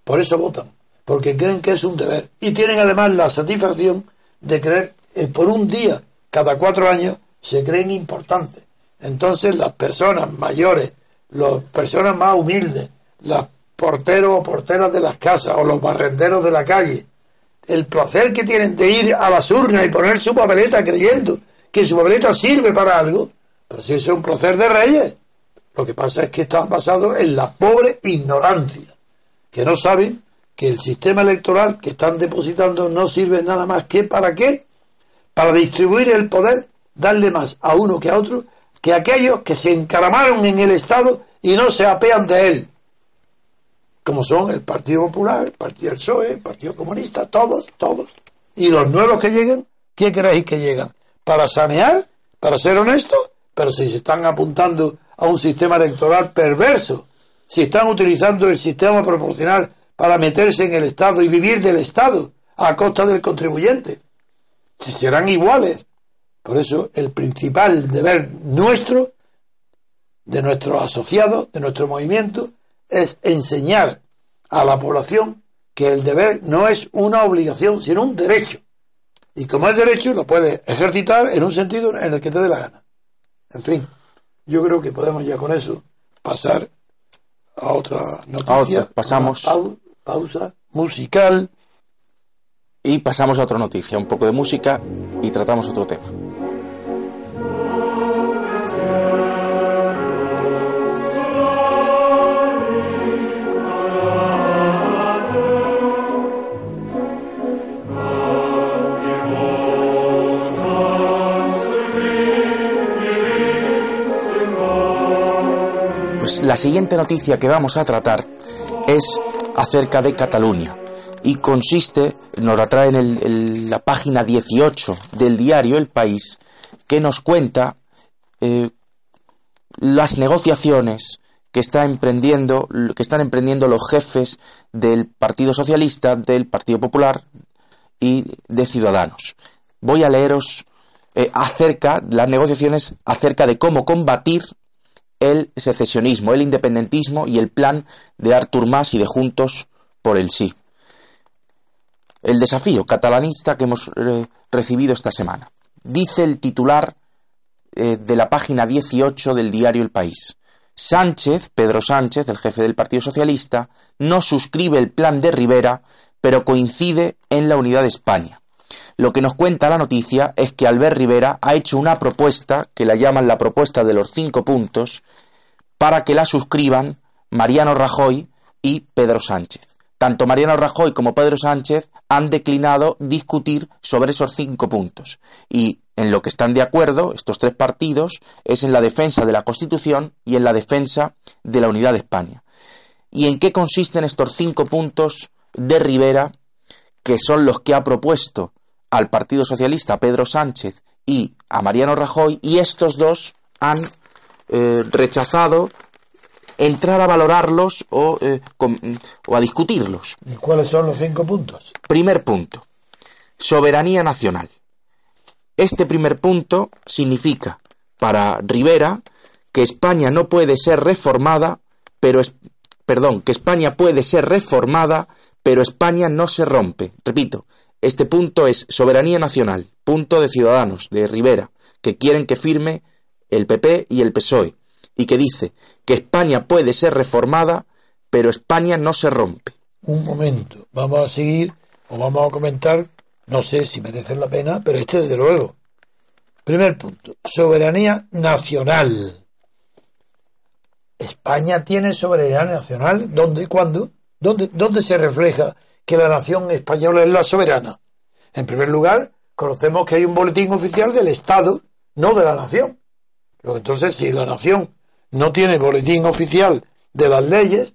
[SPEAKER 3] Por eso votan, porque creen que es un deber. Y tienen además la satisfacción de creer que por un día, cada cuatro años, se creen importantes. Entonces las personas mayores, las personas más humildes, los porteros o porteras de las casas o los barrenderos de la calle, el placer que tienen de ir a las urnas y poner su papeleta creyendo que su papeleta sirve para algo, pero si eso es un placer de reyes. Lo que pasa es que están basados en la pobre ignorancia, que no saben que el sistema electoral que están depositando no sirve nada más que para qué, para distribuir el poder, darle más a uno que a otro, que aquellos que se encaramaron en el Estado y no se apean de él, como son el Partido Popular, el Partido del PSOE, el Partido Comunista, todos, todos. Y los nuevos que lleguen, ¿qué creéis que llegan? ¿Para sanear? ¿Para ser honestos? Pero si se están apuntando a un sistema electoral perverso, si están utilizando el sistema proporcional para meterse en el Estado y vivir del Estado a costa del contribuyente, si serán iguales. Por eso el principal deber nuestro, de nuestros asociados, de nuestro movimiento, es enseñar a la población que el deber no es una obligación, sino un derecho. Y como es derecho, lo puedes ejercitar en un sentido en el que te dé la gana. En fin, yo creo que podemos ya con eso pasar a otra noticia.
[SPEAKER 1] otra, pasamos.
[SPEAKER 3] Pau- pausa musical.
[SPEAKER 1] Y pasamos a otra noticia, un poco de música y tratamos otro tema. La siguiente noticia que vamos a tratar es acerca de Cataluña y consiste, nos la trae en el- la página 18 del diario El País, que nos cuenta eh, las negociaciones que está emprendiendo, que están emprendiendo los jefes del Partido Socialista, del Partido Popular y de Ciudadanos. Voy a leeros eh, acerca las negociaciones acerca de cómo combatir el secesionismo, el independentismo y el plan de Artur Mas y de Juntos por el Sí. El desafío catalanista que hemos eh, recibido esta semana. Dice el titular eh, de la página 18 del diario El País. Sánchez, Pedro Sánchez, el jefe del Partido Socialista, no suscribe el plan de Rivera, pero coincide en la unidad de España. Lo que nos cuenta la noticia es que Albert Rivera ha hecho una propuesta, que la llaman la propuesta de los cinco puntos, para que la suscriban Mariano Rajoy y Pedro Sánchez. Tanto Mariano Rajoy como Pedro Sánchez han declinado discutir sobre esos cinco puntos. Y en lo que están de acuerdo estos tres partidos es en la defensa de la Constitución y en la defensa de la unidad de España. ¿Y en qué consisten estos cinco puntos de Rivera, que son los que ha propuesto al Partido Socialista Pedro Sánchez y a Mariano Rajoy, y estos dos han eh, rechazado entrar a valorarlos o, eh, o a discutirlos.
[SPEAKER 3] ¿Y cuáles son los cinco puntos?
[SPEAKER 1] Primer punto, soberanía nacional. Este primer punto significa para Rivera que España no puede ser reformada, pero es, perdón, que España puede ser reformada, pero España no se rompe. Repito, este punto es soberanía nacional, punto de Ciudadanos, de Rivera, que quieren que firme el PP y el PSOE, y que dice que España puede ser reformada, pero España no se rompe.
[SPEAKER 3] Un momento, vamos a seguir o vamos a comentar no sé si merecen la pena, pero este desde luego. Primer punto, soberanía nacional. España tiene soberanía nacional. ¿Dónde? ¿Cuándo? ¿Dónde, ¿Dónde se refleja que la nación española es la soberana? En primer lugar, conocemos que hay un boletín oficial del Estado, no de la nación. entonces, si la nación no tiene boletín oficial de las leyes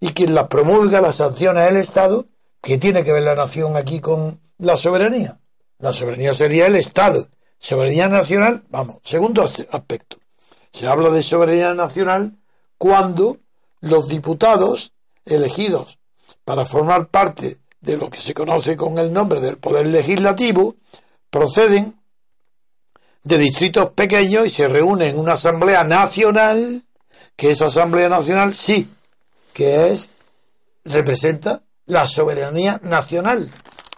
[SPEAKER 3] y quien las promulga, las sanciones el Estado, ¿qué tiene que ver la nación aquí con la soberanía. La soberanía sería el Estado. Soberanía nacional, vamos, segundo aspecto. Se habla de soberanía nacional cuando los diputados elegidos para formar parte de lo que se conoce con el nombre del poder legislativo proceden de distritos pequeños y se reúnen en una asamblea nacional, que esa asamblea nacional sí, que es representa la soberanía nacional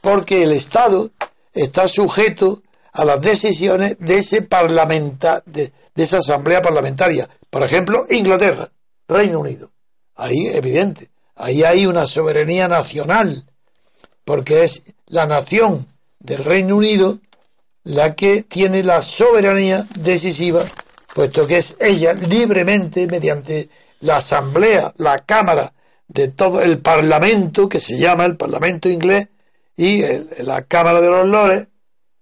[SPEAKER 3] porque el Estado está sujeto a las decisiones de ese parlamenta, de, esa asamblea parlamentaria. Por ejemplo, Inglaterra, Reino Unido. Ahí, evidente, ahí hay una soberanía nacional, porque es la nación del Reino Unido la que tiene la soberanía decisiva, puesto que es ella libremente, mediante la asamblea, la Cámara de todo el Parlamento, que se llama el Parlamento inglés, y la Cámara de los Lores,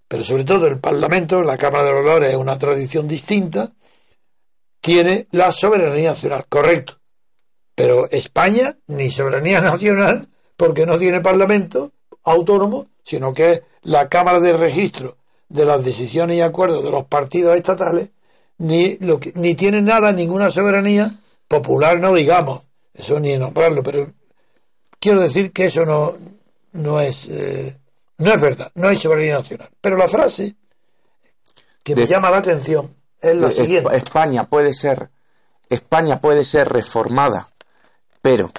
[SPEAKER 3] pero sobre todo el Parlamento, la Cámara de los Lores es una tradición distinta, tiene la soberanía nacional, correcto. Pero España ni soberanía nacional, porque no tiene Parlamento autónomo, sino que es la Cámara de Registro de las decisiones y acuerdos de los partidos estatales, ni, lo que, ni tiene nada, ninguna soberanía popular, no digamos, eso ni nombrarlo, pero quiero decir que eso no, no es, eh, no es verdad, no hay soberanía nacional. Pero la frase que me llama la atención es la siguiente.
[SPEAKER 1] España puede ser, España puede ser reformada, pero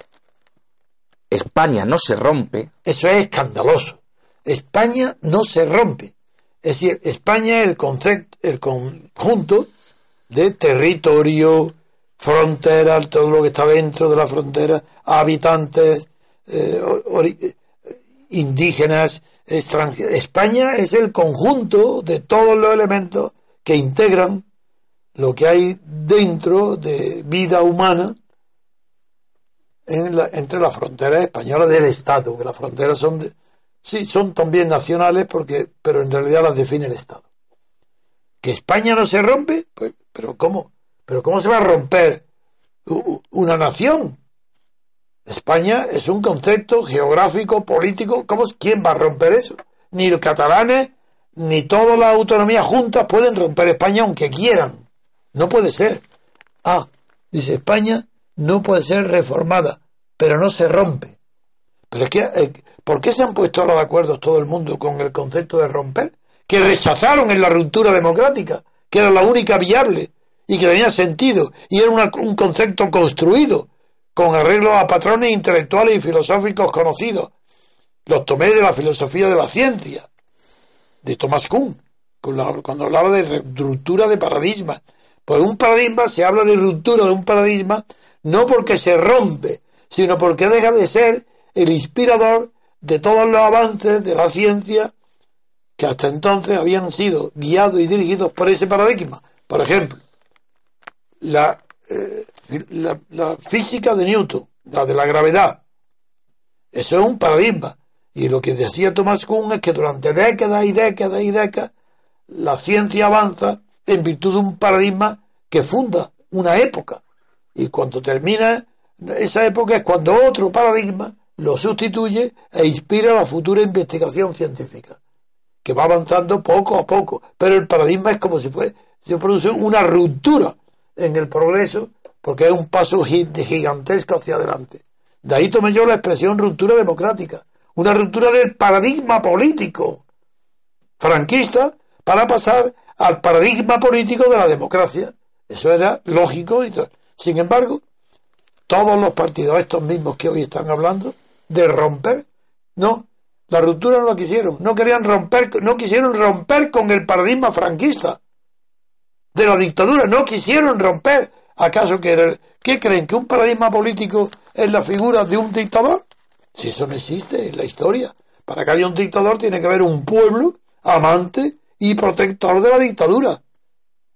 [SPEAKER 1] España no se rompe.
[SPEAKER 3] Eso es escandaloso. España no se rompe. Es decir, España es el el conjunto de territorio, fronteras, todo lo que está dentro de la frontera, habitantes, eh, indígenas, extranjeros. España es el conjunto de todos los elementos que integran lo que hay dentro de vida humana en la, entre las fronteras españolas del Estado, que las fronteras son de, sí, son también nacionales porque, pero en realidad las define el Estado. ¿Que España no se rompe? Pues, pero ¿cómo? ¿Pero cómo se va a romper una nación? España es un concepto geográfico, político. ¿Cómo, ¿Quién va a romper eso? Ni los catalanes, ni todas las autonomías juntas pueden romper España aunque quieran. No puede ser. Ah, dice España no puede ser reformada, pero no se rompe. Pero es que, eh, ¿por qué se han puesto ahora de acuerdo todo el mundo con el concepto de romper? Que rechazaron en la ruptura democrática, que era la única viable, y que tenía sentido y era un concepto construido con arreglo a patrones intelectuales y filosóficos conocidos. Los tomé de la filosofía de la ciencia, de Thomas Kuhn, cuando hablaba de ruptura de paradigma. Pues un paradigma se habla de ruptura de un paradigma no porque se rompe, sino porque deja de ser el inspirador de todos los avances de la ciencia que hasta entonces habían sido guiados y dirigidos por ese paradigma. Por ejemplo, la, eh, la, física de Newton, la de la gravedad. Eso es un paradigma. Y lo que decía Thomas Kuhn es que durante décadas y décadas y décadas la ciencia avanza en virtud de un paradigma que funda una época. Y cuando termina esa época es cuando otro paradigma lo sustituye e inspira la futura investigación científica, que va avanzando poco a poco. Pero el paradigma es como si fuese, se produce una ruptura en el progreso, porque es un paso gigantesco hacia adelante. De ahí tomé yo la expresión ruptura democrática, una ruptura del paradigma político franquista para pasar al paradigma político de la democracia. Eso era lógico y Sin embargo, todos los partidos, estos mismos que hoy están hablando, de romper, no, la ruptura no la quisieron, no querían romper, no quisieron romper con el paradigma franquista de la dictadura, no quisieron romper. ¿Acaso que qué creen que un paradigma político es la figura de un dictador? Si eso no existe en la historia. Para que haya un dictador tiene que haber un pueblo amante y protector de la dictadura.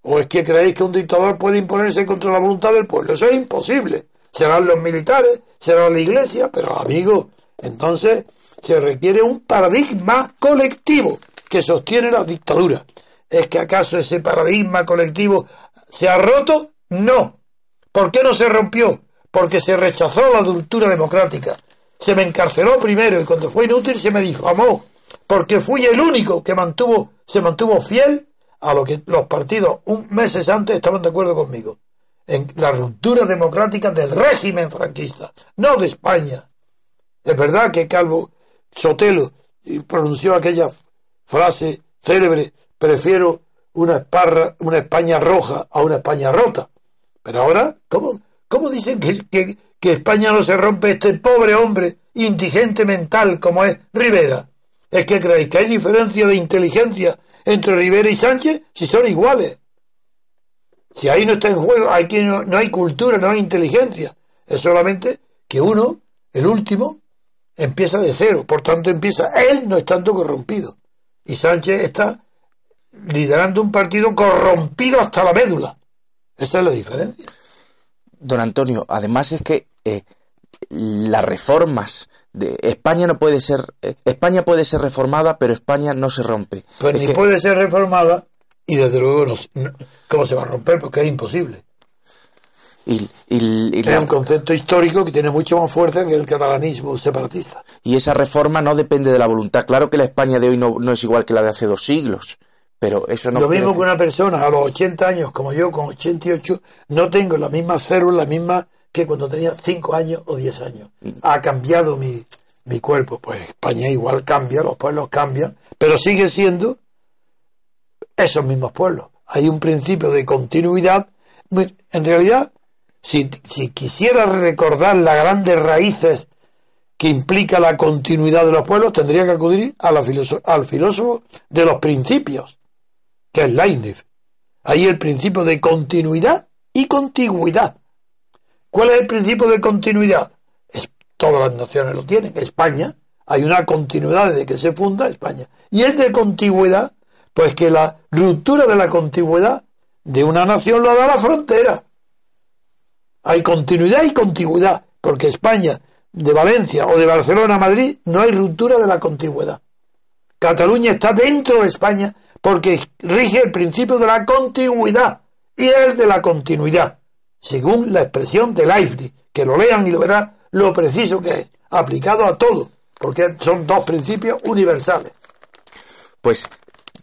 [SPEAKER 3] ¿O es que creéis que un dictador puede imponerse contra la voluntad del pueblo? Eso es imposible. Serán los militares, será la iglesia, pero amigo, entonces se requiere un paradigma colectivo que sostiene la dictadura. ¿Es que acaso ese paradigma colectivo se ha roto? No. ¿Por qué no se rompió? Porque se rechazó la cultura democrática. Se me encarceló primero y cuando fue inútil se me difamó. Porque fui el único que mantuvo, se mantuvo fiel a lo que los partidos un meses antes estaban de acuerdo conmigo. En la ruptura democrática del régimen franquista, no de España. Es verdad que Calvo Sotelo pronunció aquella frase célebre, prefiero una, esparra, una España roja a una España rota. Pero ahora, ¿cómo, cómo dicen que, que, que España no se rompe este pobre hombre indigente mental como es Rivera? ¿Es que creéis que hay diferencia de inteligencia entre Rivera y Sánchez si son iguales? Si ahí no está en juego, aquí no, no hay cultura, no hay inteligencia. Es solamente que uno, el último, empieza de cero. Por tanto, empieza él no estando corrompido. Y Sánchez está liderando un partido corrompido hasta la médula. Esa es la diferencia.
[SPEAKER 1] Don Antonio, además es que eh, las reformas de España no puede ser eh, España puede ser reformada, pero España no se rompe.
[SPEAKER 3] Pues ni puede ser reformada y desde luego no, cómo se va a romper porque es imposible.
[SPEAKER 1] Y, y,
[SPEAKER 3] es un concepto histórico que tiene mucho más fuerza que el catalanismo separatista.
[SPEAKER 1] Y esa reforma no depende de la voluntad. Claro que la España de hoy no, no es igual que la de hace dos siglos, pero eso no.
[SPEAKER 3] Lo mismo que una persona a los 80 años, como yo, con 88, no tengo la misma célula, la misma que cuando tenía 5 años o 10 años. Ha cambiado mi, mi cuerpo. Pues España igual cambia, los pueblos cambian, pero sigue siendo esos mismos pueblos. Hay un principio de continuidad. En realidad, si, si quisiera recordar las grandes raíces que implica la continuidad de los pueblos, tendría que acudir al filósofo de los principios, que es Leibniz. Ahí el principio de continuidad y contigüidad. ¿Cuál es el principio de continuidad? todas las naciones lo tienen. España, hay una continuidad desde que se funda España. Y es de contigüidad pues que la ruptura de la contigüidad de una nación lo da la frontera. Hay continuidad y contigüidad, porque España, de Valencia o de Barcelona a Madrid, no hay ruptura de la contigüidad. Cataluña está dentro de España porque rige el principio de la contigüidad y el de la continuidad, según la expresión de Leibniz, que lo lean y lo verán lo preciso que es, aplicado a todo, porque son dos principios universales.
[SPEAKER 1] Pues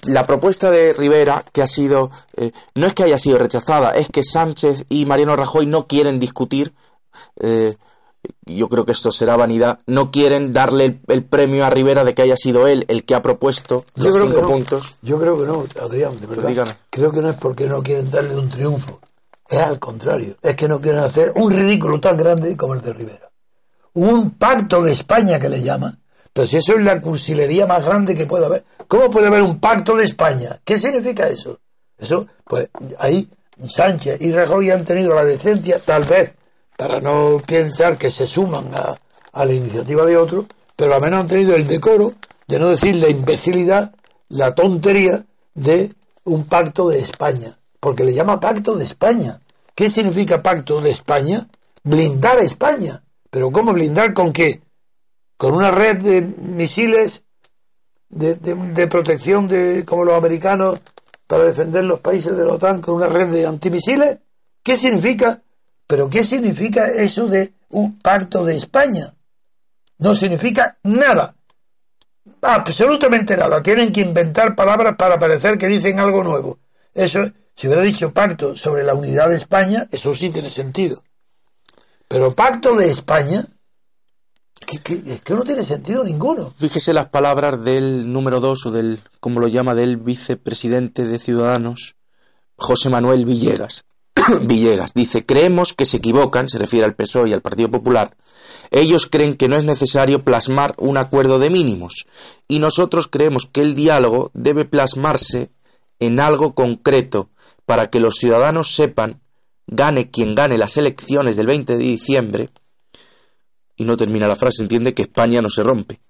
[SPEAKER 1] la propuesta de Rivera, que ha sido, eh, no es que haya sido rechazada, es que Sánchez y Mariano Rajoy no quieren discutir, eh, yo creo que esto será vanidad, no quieren darle el, premio a Rivera de que haya sido él el que ha propuesto los cinco puntos.
[SPEAKER 3] Yo creo que no, Adrián, de verdad. Creo que no es porque no quieren darle un triunfo, Es al contrario, es que no quieren hacer un ridículo tan grande como el de Rivera. Un pacto de España que le llaman. Pero si eso es la cursilería más grande que puede haber. ¿Cómo puede haber un pacto de España? ¿Qué significa eso? Eso, pues ahí Sánchez y Rajoy han tenido la decencia, tal vez, para no pensar que se suman a, a la iniciativa de otros, pero al menos han tenido el decoro de no decir la imbecilidad, la tontería de un pacto de España, porque le llama pacto de España. ¿Qué significa pacto de España? Blindar a España. ¿Pero cómo blindar con qué? Con una red de misiles de, de protección de como los americanos para defender los países de la OTAN con una red de antimisiles? ¿Qué significa? ¿Pero qué significa eso de un pacto de España? No significa nada. Absolutamente nada. Tienen que inventar palabras para parecer que dicen algo nuevo. Eso, si hubiera dicho pacto sobre la unidad de España, eso sí tiene sentido. Pero pacto de España, que, que no tiene sentido ninguno.
[SPEAKER 1] Fíjese las palabras del número dos o del, como lo llama, del vicepresidente de Ciudadanos, José Manuel Villegas. Villegas dice, creemos que se equivocan, se refiere al PSOE y al Partido Popular. Ellos creen que no es necesario plasmar un acuerdo de mínimos y nosotros creemos que el diálogo debe plasmarse en algo concreto para que los ciudadanos sepan, gane quien gane las elecciones del 20 de diciembre, y no termina la frase, entiende que España no se rompe.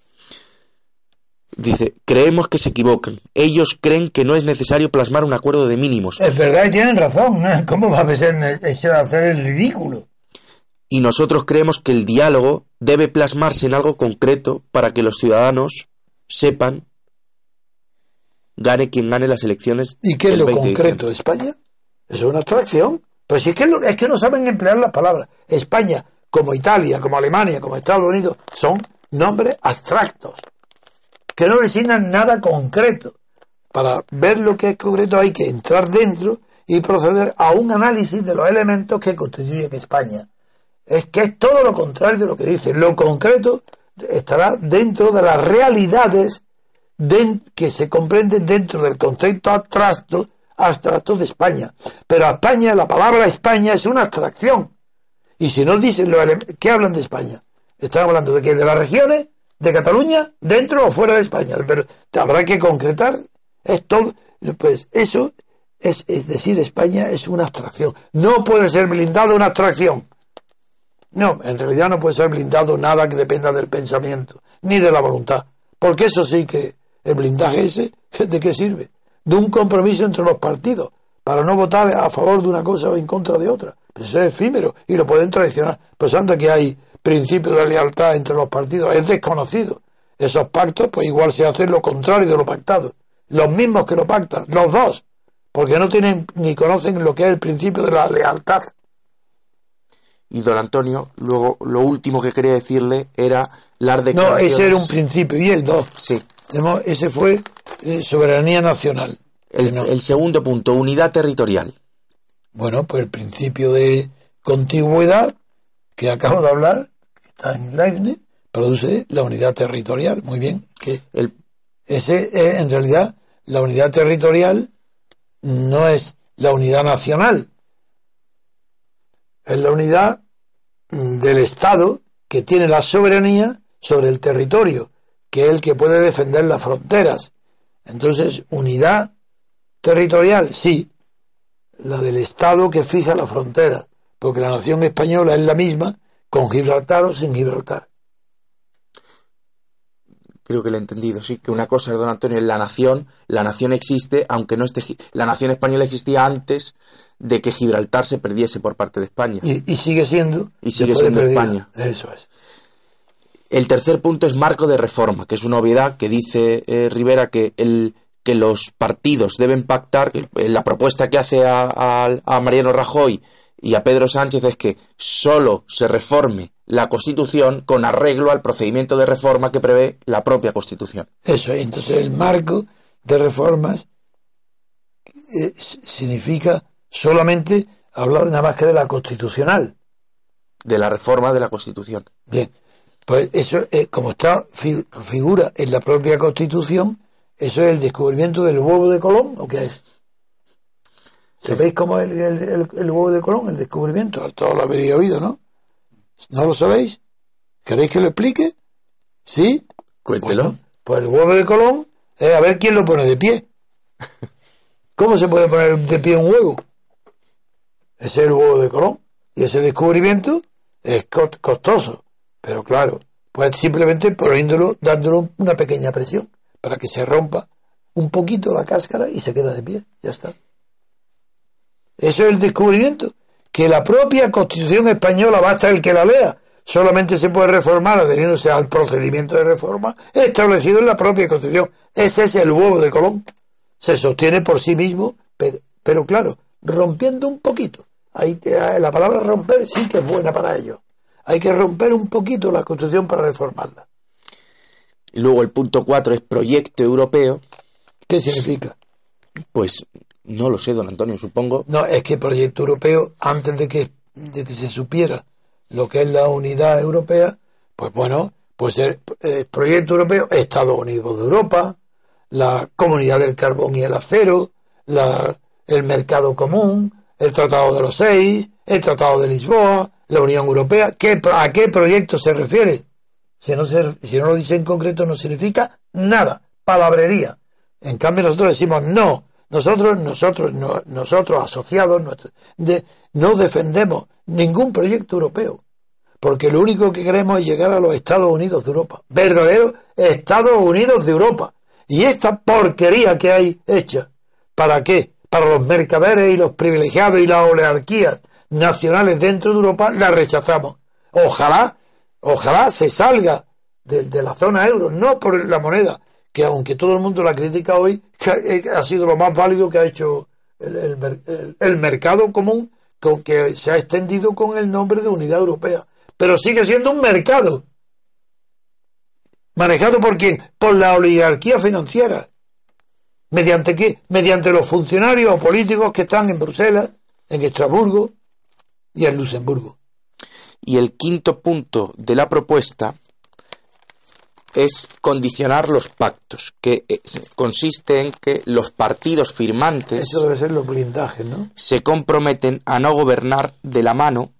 [SPEAKER 1] Dice, creemos que se equivocan. Ellos creen que no es necesario plasmar un acuerdo de mínimos.
[SPEAKER 3] Es verdad y tienen razón. ¿Cómo va a ser hacer el ridículo?
[SPEAKER 1] Y nosotros creemos que el diálogo debe plasmarse en algo concreto para que los ciudadanos sepan, gane quien gane las elecciones.
[SPEAKER 3] ¿Y qué es lo concreto? ¿España? Es una abstracción. Pero si es que, es que no saben emplear las palabras. España como Italia, como Alemania, como Estados Unidos, son nombres abstractos, que no designan nada concreto. Para ver lo que es concreto hay que entrar dentro y proceder a un análisis de los elementos que constituyen España. Es que es todo lo contrario de lo que dice. Lo concreto estará dentro de las realidades que se comprenden dentro del concepto abstracto, abstracto de España. Pero España, la palabra España es una abstracción. Y si no dicen los ¿qué hablan de España? Están hablando de que de las regiones, de Cataluña, dentro o fuera de España. Pero habrá que concretar. Es todo. Pues eso es, es decir, España es una abstracción. No puede ser blindado una abstracción. No, en realidad no puede ser blindado nada que dependa del pensamiento, ni de la voluntad. Porque eso sí que el blindaje ese, ¿de qué sirve? De un compromiso entre los partidos, para no votar a favor de una cosa o en contra de otra. Pues es efímero y lo pueden traicionar. Pues anda que hay principio de lealtad entre los partidos, es desconocido. Esos pactos, pues igual se hace lo contrario de lo pactado. Los mismos que lo pactan, los dos, porque no tienen ni conocen lo que es el principio de la lealtad.
[SPEAKER 1] Y don Antonio, luego lo último que quería decirle era las declaraciones.
[SPEAKER 3] No, ese era un principio, y el dos.
[SPEAKER 1] Sí.
[SPEAKER 3] Ese fue eh, soberanía nacional.
[SPEAKER 1] el segundo punto, unidad territorial.
[SPEAKER 3] Bueno, pues el principio de contigüedad que acabo de hablar, que está en Leibniz, produce la unidad territorial. Muy bien. Que el... Ese es, en realidad, la unidad territorial no es la unidad nacional. Es la unidad del Estado que tiene la soberanía sobre el territorio, que es el que puede defender las fronteras. Entonces, unidad territorial, sí, la del Estado que fija la frontera, porque la nación española es la misma con Gibraltar o sin Gibraltar.
[SPEAKER 1] Creo que lo he entendido, sí, que una cosa, don Antonio, es la nación, la nación existe, aunque no esté, la nación española existía antes de que Gibraltar se perdiese por parte de España.
[SPEAKER 3] Y, sigue siendo.
[SPEAKER 1] Y sigue siendo España.
[SPEAKER 3] Eso es.
[SPEAKER 1] El tercer punto es marco de reforma, que es una obviedad que dice eh, Rivera que el, que los partidos deben pactar, la propuesta que hace a, Mariano Rajoy y a Pedro Sánchez es que solo se reforme la Constitución con arreglo al procedimiento de reforma que prevé la propia Constitución.
[SPEAKER 3] Eso, entonces el marco de reformas eh, significa solamente hablar nada más que de la constitucional.
[SPEAKER 1] De la reforma de la Constitución.
[SPEAKER 3] Bien, pues eso, eh, como está figura en la propia Constitución, ¿Eso es el descubrimiento del huevo de Colón o qué es? ¿Sabéis cómo es el, el- el- el huevo de Colón, el descubrimiento? Todos lo habréis oído, ¿no? ¿No lo sabéis? ¿Queréis que lo explique? ¿Sí?
[SPEAKER 1] Cuéntelo.
[SPEAKER 3] Bueno, pues el huevo de Colón es a ver quién lo pone de pie. ¿Cómo se puede poner de pie un huevo? Ese es el huevo de Colón. Y ese descubrimiento es co- costoso. Pero claro, pues simplemente poniéndolo, dándole una pequeña presión para que se rompa un poquito la cáscara y se queda de pie. Ya está. Eso es el descubrimiento. Que la propia Constitución española, basta el que la lea, solamente se puede reformar adheriéndose al procedimiento de reforma establecido en la propia Constitución. Ese es el huevo de Colón. Se sostiene por sí mismo, pe- pero, claro, rompiendo un poquito. Ahí te- la palabra romper sí que es buena para ello. Hay que romper un poquito la Constitución para reformarla.
[SPEAKER 1] Y luego el punto 4 es proyecto europeo.
[SPEAKER 3] ¿Qué significa?
[SPEAKER 1] Pues no lo sé, don Antonio, supongo.
[SPEAKER 3] No, es que proyecto europeo, antes de que, de que se supiera lo que es la unidad europea, pues bueno, pues el, el proyecto europeo, Estados Unidos de Europa, la comunidad del carbón y el acero, la, el mercado común, el Tratado de los Seis, el Tratado de Lisboa, la Unión Europea. ¿Qué, ¿A qué proyecto se refiere? Si no, se- si no lo dice en concreto, no significa nada, palabrería. En cambio, nosotros decimos no. Nosotros, nosotros, no- nosotros asociados, no defendemos ningún proyecto europeo. Porque lo único que queremos es llegar a los Estados Unidos de Europa. Verdaderos Estados Unidos de Europa. Y esta porquería que hay hecha, ¿para qué? Para los mercaderes y los privilegiados y las oligarquías nacionales dentro de Europa, la rechazamos. Ojalá, ojalá se salga de, de la zona euro, no por la moneda, que aunque todo el mundo la critica hoy, que ha sido lo más válido que ha hecho el, el- el mercado común, con que se ha extendido con el nombre de Unidad Europea. Pero sigue siendo un mercado. ¿Manejado por quién? Por la oligarquía financiera. ¿Mediante qué? Mediante los funcionarios o políticos que están en Bruselas, en Estrasburgo y en Luxemburgo.
[SPEAKER 1] Y el quinto punto de la propuesta es condicionar los pactos, que eh, consiste en que los partidos firmantes
[SPEAKER 3] Eso debe ser los blindajes, ¿no?
[SPEAKER 1] se comprometen a no gobernar de la mano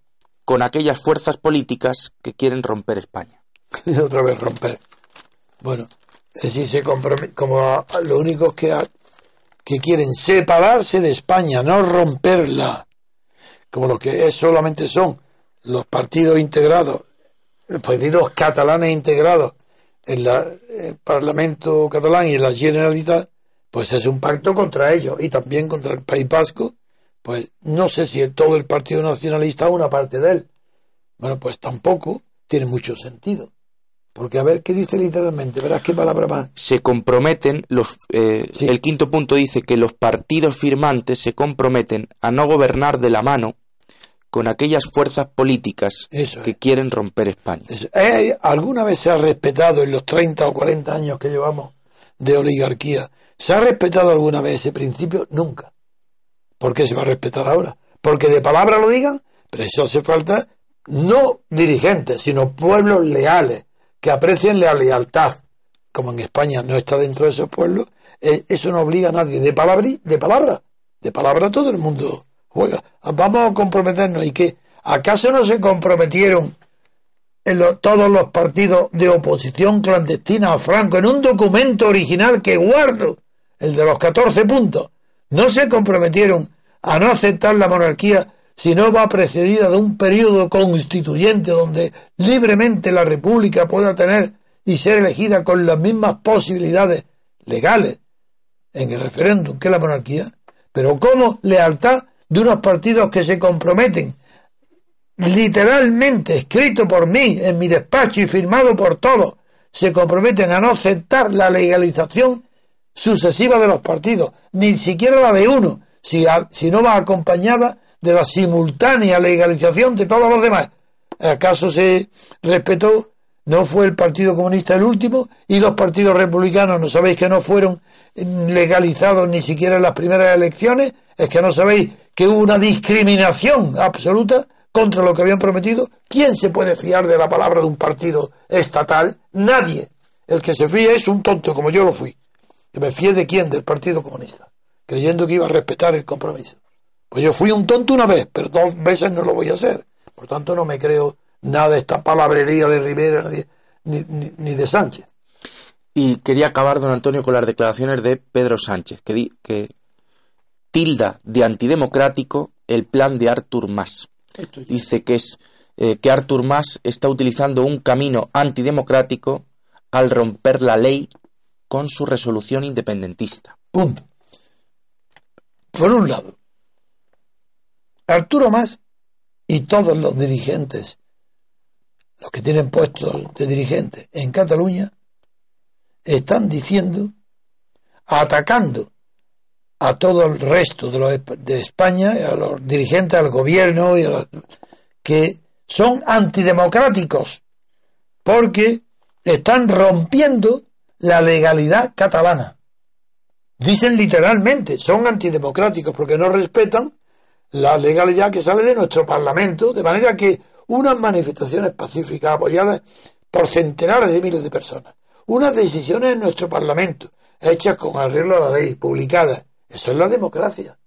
[SPEAKER 1] con aquellas fuerzas políticas que quieren romper España.
[SPEAKER 3] otra vez romper. Bueno, es decir, se como a- a los únicos que, que quieren separarse de España, no romperla, como los que es- solamente son los partidos integrados, los partidos catalanes integrados en la- el Parlamento catalán y en la Generalitat, pues es un pacto contra ellos y también contra el País Vasco, pues no sé si todo el Partido Nacionalista una parte de él. Bueno, pues tampoco tiene mucho sentido. Porque a ver qué dice literalmente, verás qué palabra más.
[SPEAKER 1] Se comprometen, los, eh,
[SPEAKER 3] Sí.
[SPEAKER 1] el quinto punto dice que los partidos firmantes se comprometen a no gobernar de la mano con aquellas fuerzas políticas
[SPEAKER 3] Eso
[SPEAKER 1] que
[SPEAKER 3] es.
[SPEAKER 1] quieren romper España.
[SPEAKER 3] Es- ¿eh, ¿Alguna vez se ha respetado en los 30 o 40 años que llevamos de oligarquía? ¿Se ha respetado alguna vez ese principio? Nunca. ¿Por qué se va a respetar ahora? Porque de palabra lo digan, pero eso hace falta no dirigentes, sino pueblos leales, que aprecien la lealtad. Como en España no está dentro de esos pueblos, eh, eso no obliga a nadie. De palabra, de palabra, de palabra todo el mundo juega. Vamos a comprometernos. ¿Y qué? ¿Acaso no se comprometieron en todos los partidos de oposición clandestina a Franco en un documento original que guardo, el de los 14 puntos? No se comprometieron a no aceptar la monarquía si no va precedida de un periodo constituyente donde libremente la república pueda tener y ser elegida con las mismas posibilidades legales en el referéndum que la monarquía. Pero ¿cómo lealtad de unos partidos que se comprometen literalmente escrito por mí en mi despacho y firmado por todos, se comprometen a no aceptar la legalización sucesiva de los partidos, ni siquiera la de uno, si, si no va acompañada de la simultánea legalización de todos los demás. ¿Acaso se respetó? ¿No fue el Partido Comunista el último? ¿Y los partidos republicanos no sabéis que no fueron legalizados ni siquiera en las primeras elecciones? ¿Es que no sabéis que hubo una discriminación absoluta contra lo que habían prometido? ¿Quién se puede fiar de la palabra de un partido estatal? Nadie. El que se fía es un tonto, como yo lo fui. ¿Que me fíe de quién? Del Partido Comunista, creyendo que iba a respetar el compromiso. Pues yo fui un tonto una vez, pero dos veces no lo voy a hacer. Por tanto, no me creo nada de esta palabrería de Rivera ni, ni, de Sánchez.
[SPEAKER 1] Y quería acabar, don Antonio, con las declaraciones de Pedro Sánchez, que, que tilda de antidemocrático el plan de Artur Mas. Dice que es eh, que Artur Mas está utilizando un camino antidemocrático al romper la ley con su resolución independentista.
[SPEAKER 3] Punto. Por un lado, Arturo Mas y todos los dirigentes, los que tienen puestos de dirigentes en Cataluña, están diciendo, atacando a todo el resto de, los, de España, a los dirigentes, al gobierno, y a que son antidemocráticos, porque están rompiendo la legalidad catalana. Dicen literalmente, son antidemocráticos porque no respetan la legalidad que sale de nuestro Parlamento, de manera que unas manifestaciones pacíficas apoyadas por centenares de miles de personas, unas decisiones en nuestro Parlamento, hechas con arreglo a la ley, publicadas, eso es la democracia.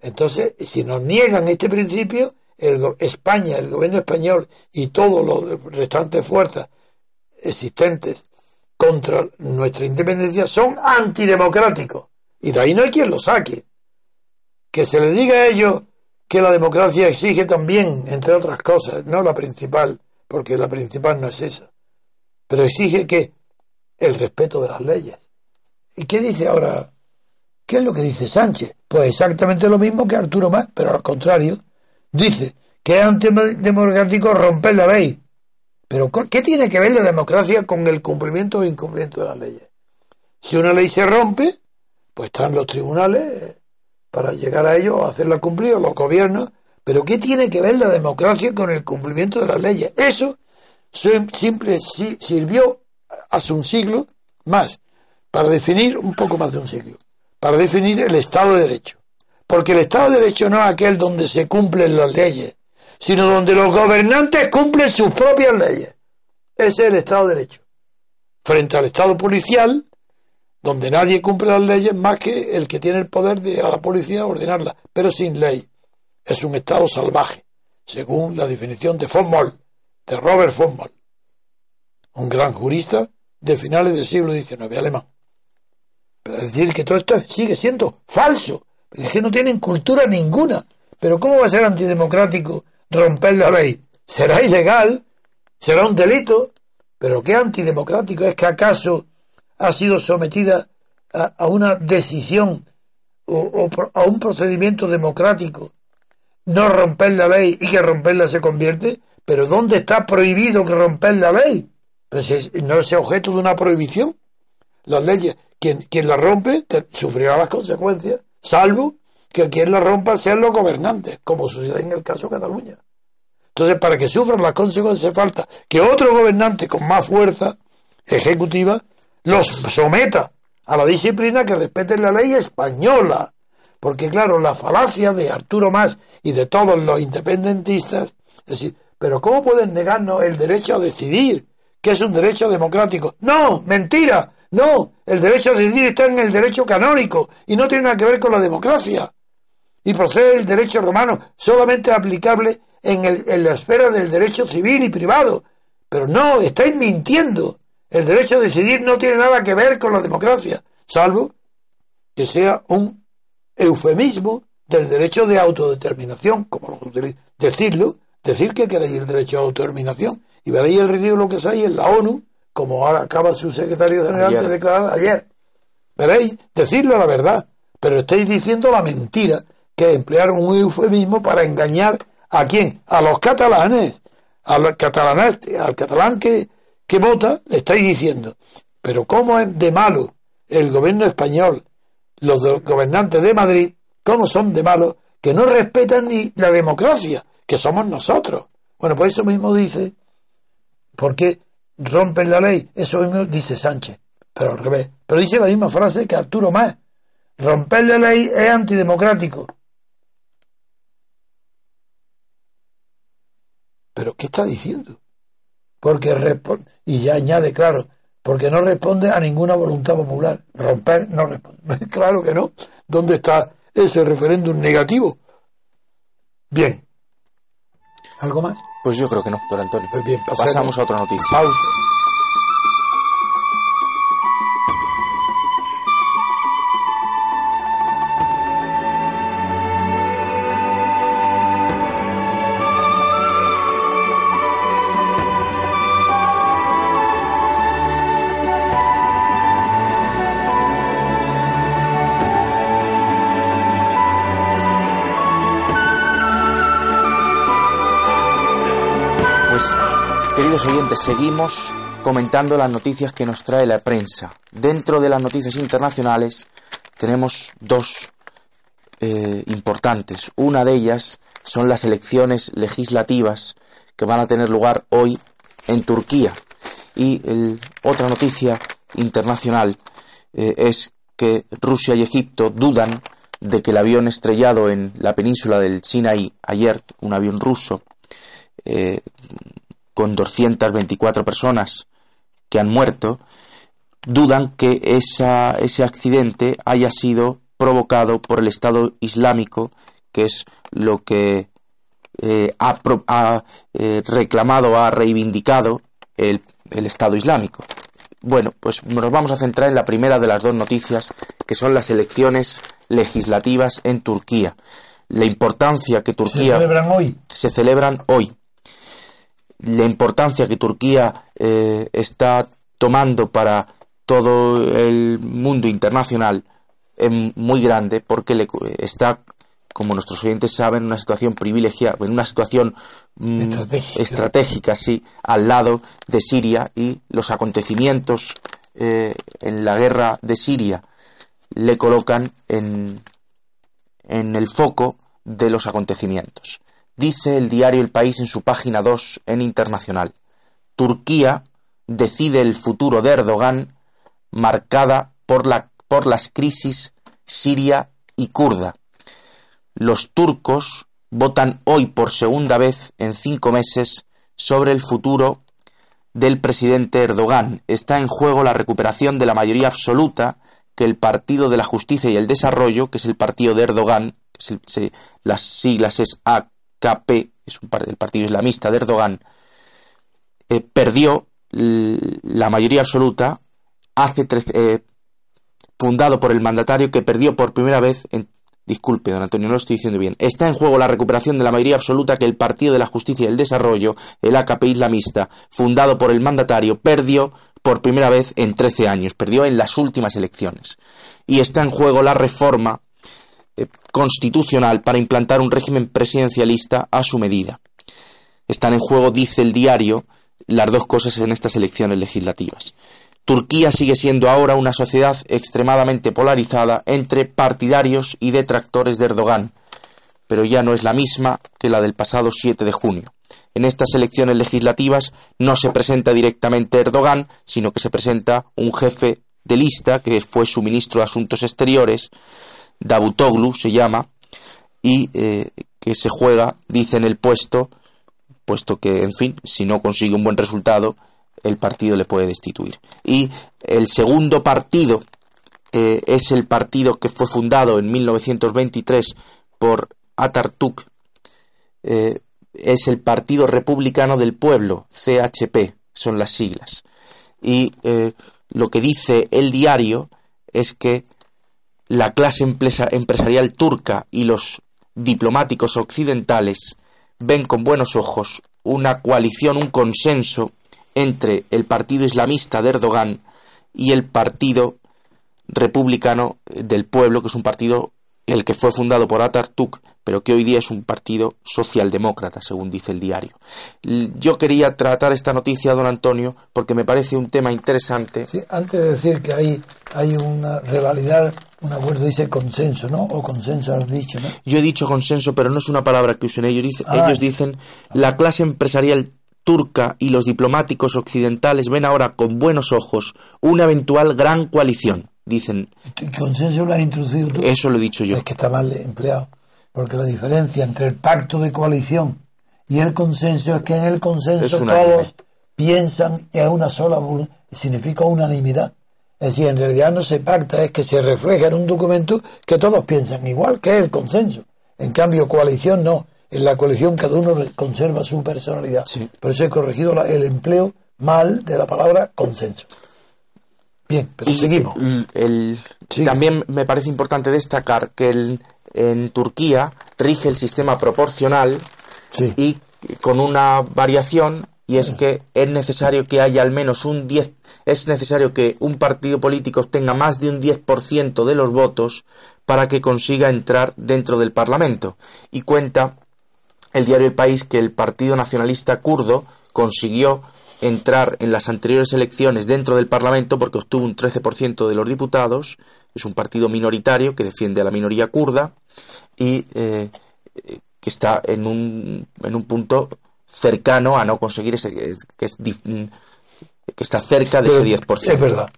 [SPEAKER 3] Entonces, si nos niegan este principio, el, España, el gobierno español y todos los restantes fuerzas existentes contra nuestra independencia son antidemocráticos. Y de ahí no hay quien lo saque. Que se le diga a ellos que la democracia exige también, entre otras cosas, no la principal, porque la principal no es esa, pero exige que el respeto de las leyes. ¿Y qué dice ahora? ¿Qué es lo que dice Sánchez? Pues exactamente lo mismo que Arturo Más, pero al contrario. Dice que es antidemocrático romper la ley. Pero ¿qué tiene que ver la democracia con el cumplimiento o incumplimiento de las leyes? Si una ley se rompe, pues están los tribunales para llegar a ello hacerla cumplir, los gobiernos. Pero ¿qué tiene que ver la democracia con el cumplimiento de las leyes? Eso simple sirvió hace un siglo más para definir un poco más de un siglo, para definir el Estado de Derecho. Porque el Estado de Derecho no es aquel donde se cumplen las leyes, sino donde los gobernantes cumplen sus propias leyes. Ese es el Estado de Derecho. Frente al Estado policial, donde nadie cumple las leyes más que el que tiene el poder de a la policía ordenarlas, pero sin ley. Es un Estado salvaje, según la definición de von de Robert von un gran jurista de finales del siglo XIX alemán. Pero decir que todo esto sigue siendo falso, es que no tienen cultura ninguna. Pero ¿cómo va a ser antidemocrático romper la ley? Será ilegal, será un delito, pero ¿qué antidemocrático es que acaso ha sido sometida a, una decisión o, a un procedimiento democrático, no romper la ley y que romperla se convierte, pero ¿dónde está prohibido que romper la ley? Pues no es objeto de una prohibición. Las leyes, quien, quien la rompe sufrirá las consecuencias, salvo que quien la rompa sean los gobernantes, como sucede en el caso de Cataluña. Entonces, para que sufran las consecuencias, falta que otro gobernante con más fuerza ejecutiva los someta a la disciplina que respeten la ley española. Porque claro, la falacia de Arturo Más y de todos los independentistas, es decir, pero ¿cómo pueden negarnos el derecho a decidir, que es un derecho democrático? No, mentira, no, el derecho a decidir está en el derecho canónico y no tiene nada que ver con la democracia. Y procede el derecho romano solamente aplicable en, en la esfera del derecho civil y privado. Pero no, estáis mintiendo. El derecho a decidir no tiene nada que ver con la democracia, salvo que sea un eufemismo del derecho de autodeterminación, como lo decirlo, decir que queréis el derecho a autodeterminación, y veréis el ridículo que ahí en la ONU, como ahora acaba su secretario general de declarar ayer. Veréis, decirlo la verdad, pero estáis diciendo la mentira, que emplearon un eufemismo para engañar a quién, a los catalanes, al catalanes, al catalán que, que vota, le estáis diciendo, pero ¿cómo es de malo el gobierno español, los gobernantes de Madrid, cómo son de malos que no respetan ni la democracia, que somos nosotros? Bueno, pues eso mismo dice, porque rompen la ley, eso mismo dice Sánchez, pero al revés, pero dice la misma frase que Arturo Más, romper la ley es antidemocrático. ¿Pero qué está diciendo? Porque y ya añade, claro, porque no responde a ninguna voluntad popular. Romper no responde. claro que no. ¿Dónde está ese referéndum negativo? Bien. ¿Algo más?
[SPEAKER 1] Pues yo creo que no, don Antonio.
[SPEAKER 3] Pues bien.
[SPEAKER 1] Pasamos a otra noticia.
[SPEAKER 3] Pausa.
[SPEAKER 1] Queridos oyentes, seguimos comentando las noticias que nos trae la prensa. Dentro de las noticias internacionales tenemos dos eh, importantes. Una de ellas son las elecciones legislativas que van a tener lugar hoy en Turquía. Y otra noticia internacional eh, es que Rusia y Egipto dudan de que el avión estrellado en la península del Sinaí ayer, un avión ruso, eh, con 224 personas que han muerto, dudan que esa, ese accidente haya sido provocado por el Estado Islámico, que es lo que eh, ha, ha, eh, reclamado, ha reivindicado el, el Estado Islámico. Bueno, pues nos vamos a centrar en la primera de las dos noticias, que son las elecciones legislativas en Turquía. La importancia que
[SPEAKER 3] Se
[SPEAKER 1] Turquía
[SPEAKER 3] celebran hoy.
[SPEAKER 1] se celebran hoy. La importancia que Turquía eh, está tomando para todo el mundo internacional es muy grande porque le, está, como nuestros oyentes saben, en una situación privilegiada, en una situación mm,
[SPEAKER 3] Estratégica.
[SPEAKER 1] estratégica, sí, al lado de Siria y los acontecimientos eh, en la guerra de Siria le colocan en, en el foco de los acontecimientos. Dice el diario El País en su página 2 en Internacional. Turquía decide el futuro de Erdogan marcada por, la, por las crisis siria y kurda. Los turcos votan hoy por segunda vez en cinco meses sobre el futuro del presidente Erdogan. Está en juego la recuperación de la mayoría absoluta que el Partido de la Justicia y el Desarrollo, que es el partido de Erdogan, las siglas es AKP, es un par- el partido islamista de Erdogan, eh, perdió la mayoría absoluta hace trece- eh, fundado por el mandatario que perdió por primera vez en Disculpe, don Antonio, no lo estoy diciendo bien. Está en juego la recuperación de la mayoría absoluta que el Partido de la Justicia y el Desarrollo, el AKP islamista, fundado por el mandatario, perdió por primera vez en 13 años, perdió en las últimas elecciones. Y está en juego la reforma eh, constitucional para implantar un régimen presidencialista a su medida. Están en juego, dice el diario, las dos cosas en estas elecciones legislativas. Turquía sigue siendo ahora una sociedad extremadamente polarizada entre partidarios y detractores de Erdogan, pero ya no es la misma que la del pasado 7 de junio. En estas elecciones legislativas no se presenta directamente Erdogan, sino que se presenta un jefe de lista que fue su ministro de Asuntos Exteriores, Davutoglu se llama, y eh, que se juega, dicen, el puesto, puesto que, en fin, si no consigue un buen resultado, el partido le puede destituir. Y el segundo partido es el partido que fue fundado en 1923 por Atatürk, eh, es el Partido Republicano del Pueblo, CHP, son las siglas. Y eh, lo que dice el diario es que la clase empresa- empresarial turca y los diplomáticos occidentales ven con buenos ojos una coalición, un consenso entre el partido islamista de Erdogan y el partido republicano del pueblo, que es un partido el que fue fundado por Atatürk, pero que hoy día es un partido socialdemócrata, según dice el diario. Yo quería tratar esta noticia, don Antonio, porque me parece un tema interesante.
[SPEAKER 3] Sí, antes de decir que hay, hay una revalidar un acuerdo, dice consenso, ¿no? O consenso has dicho, ¿no?
[SPEAKER 1] Yo he dicho consenso, pero no es una palabra que usen ellos. Dice-
[SPEAKER 3] Ah.
[SPEAKER 1] Ellos dicen la clase empresarial turca y los diplomáticos occidentales ven ahora con buenos ojos una eventual gran coalición. Dicen,
[SPEAKER 3] ¿Qué consenso lo has introducido tú?
[SPEAKER 1] eso lo he dicho yo.
[SPEAKER 3] Es que está mal empleado. Porque la diferencia entre el pacto de coalición y el consenso es que en el consenso todos piensan en una sola significa unanimidad. Es decir, en realidad no se pacta, es que se refleja en un documento que todos piensan igual, que es el consenso. En cambio, coalición no. en la coalición cada uno conserva su personalidad.
[SPEAKER 1] Sí.
[SPEAKER 3] Por eso he corregido la- el empleo mal de la palabra consenso. Bien, pero
[SPEAKER 1] Y
[SPEAKER 3] seguimos.
[SPEAKER 1] el- el-
[SPEAKER 3] Sigue.
[SPEAKER 1] también me parece importante destacar que el- en Turquía rige el sistema proporcional
[SPEAKER 3] Sí.
[SPEAKER 1] y con una variación y es que es necesario que haya al menos un 10 es necesario que un partido político obtenga más de un 10% de los votos para que consiga entrar dentro del Parlamento y cuenta el diario El País que el Partido Nacionalista Kurdo consiguió entrar en las anteriores elecciones dentro del Parlamento porque obtuvo un 13% de los diputados, es un partido minoritario que defiende a la minoría kurda y eh, que está en un, en un punto cercano a no conseguir ese es- que es mm, que está cerca de
[SPEAKER 3] Pero
[SPEAKER 1] ese 10%.
[SPEAKER 3] Es verdad.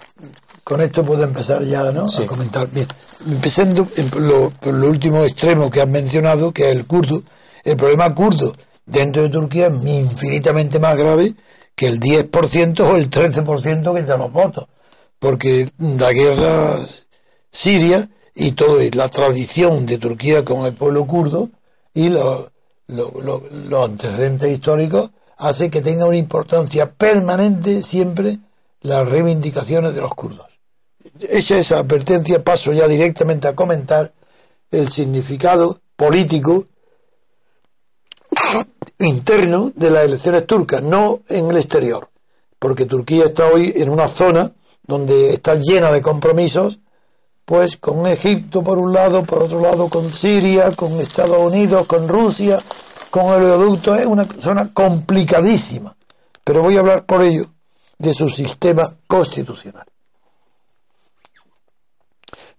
[SPEAKER 3] Con esto puedo empezar ya ¿no?
[SPEAKER 1] Sí.
[SPEAKER 3] a comentar. Bien, empezando en lo, por lo último extremo que has mencionado, que es el kurdo. El problema kurdo dentro de Turquía es infinitamente más grave que el 10% o el 13% que da los votos. Porque la guerra siria y todo y la tradición de Turquía con el pueblo kurdo y lo- lo- lo- los antecedentes históricos hace que tenga una importancia permanente siempre las reivindicaciones de los kurdos. Hecha esa advertencia, paso ya directamente a comentar el significado político interno de las elecciones turcas, no en el exterior, porque Turquía está hoy en una zona donde está llena de compromisos, pues con Egipto por un lado, por otro lado con Siria, con Estados Unidos, con Rusia, con el oleoducto, es una zona complicadísima, pero voy a hablar por ello de su sistema constitucional.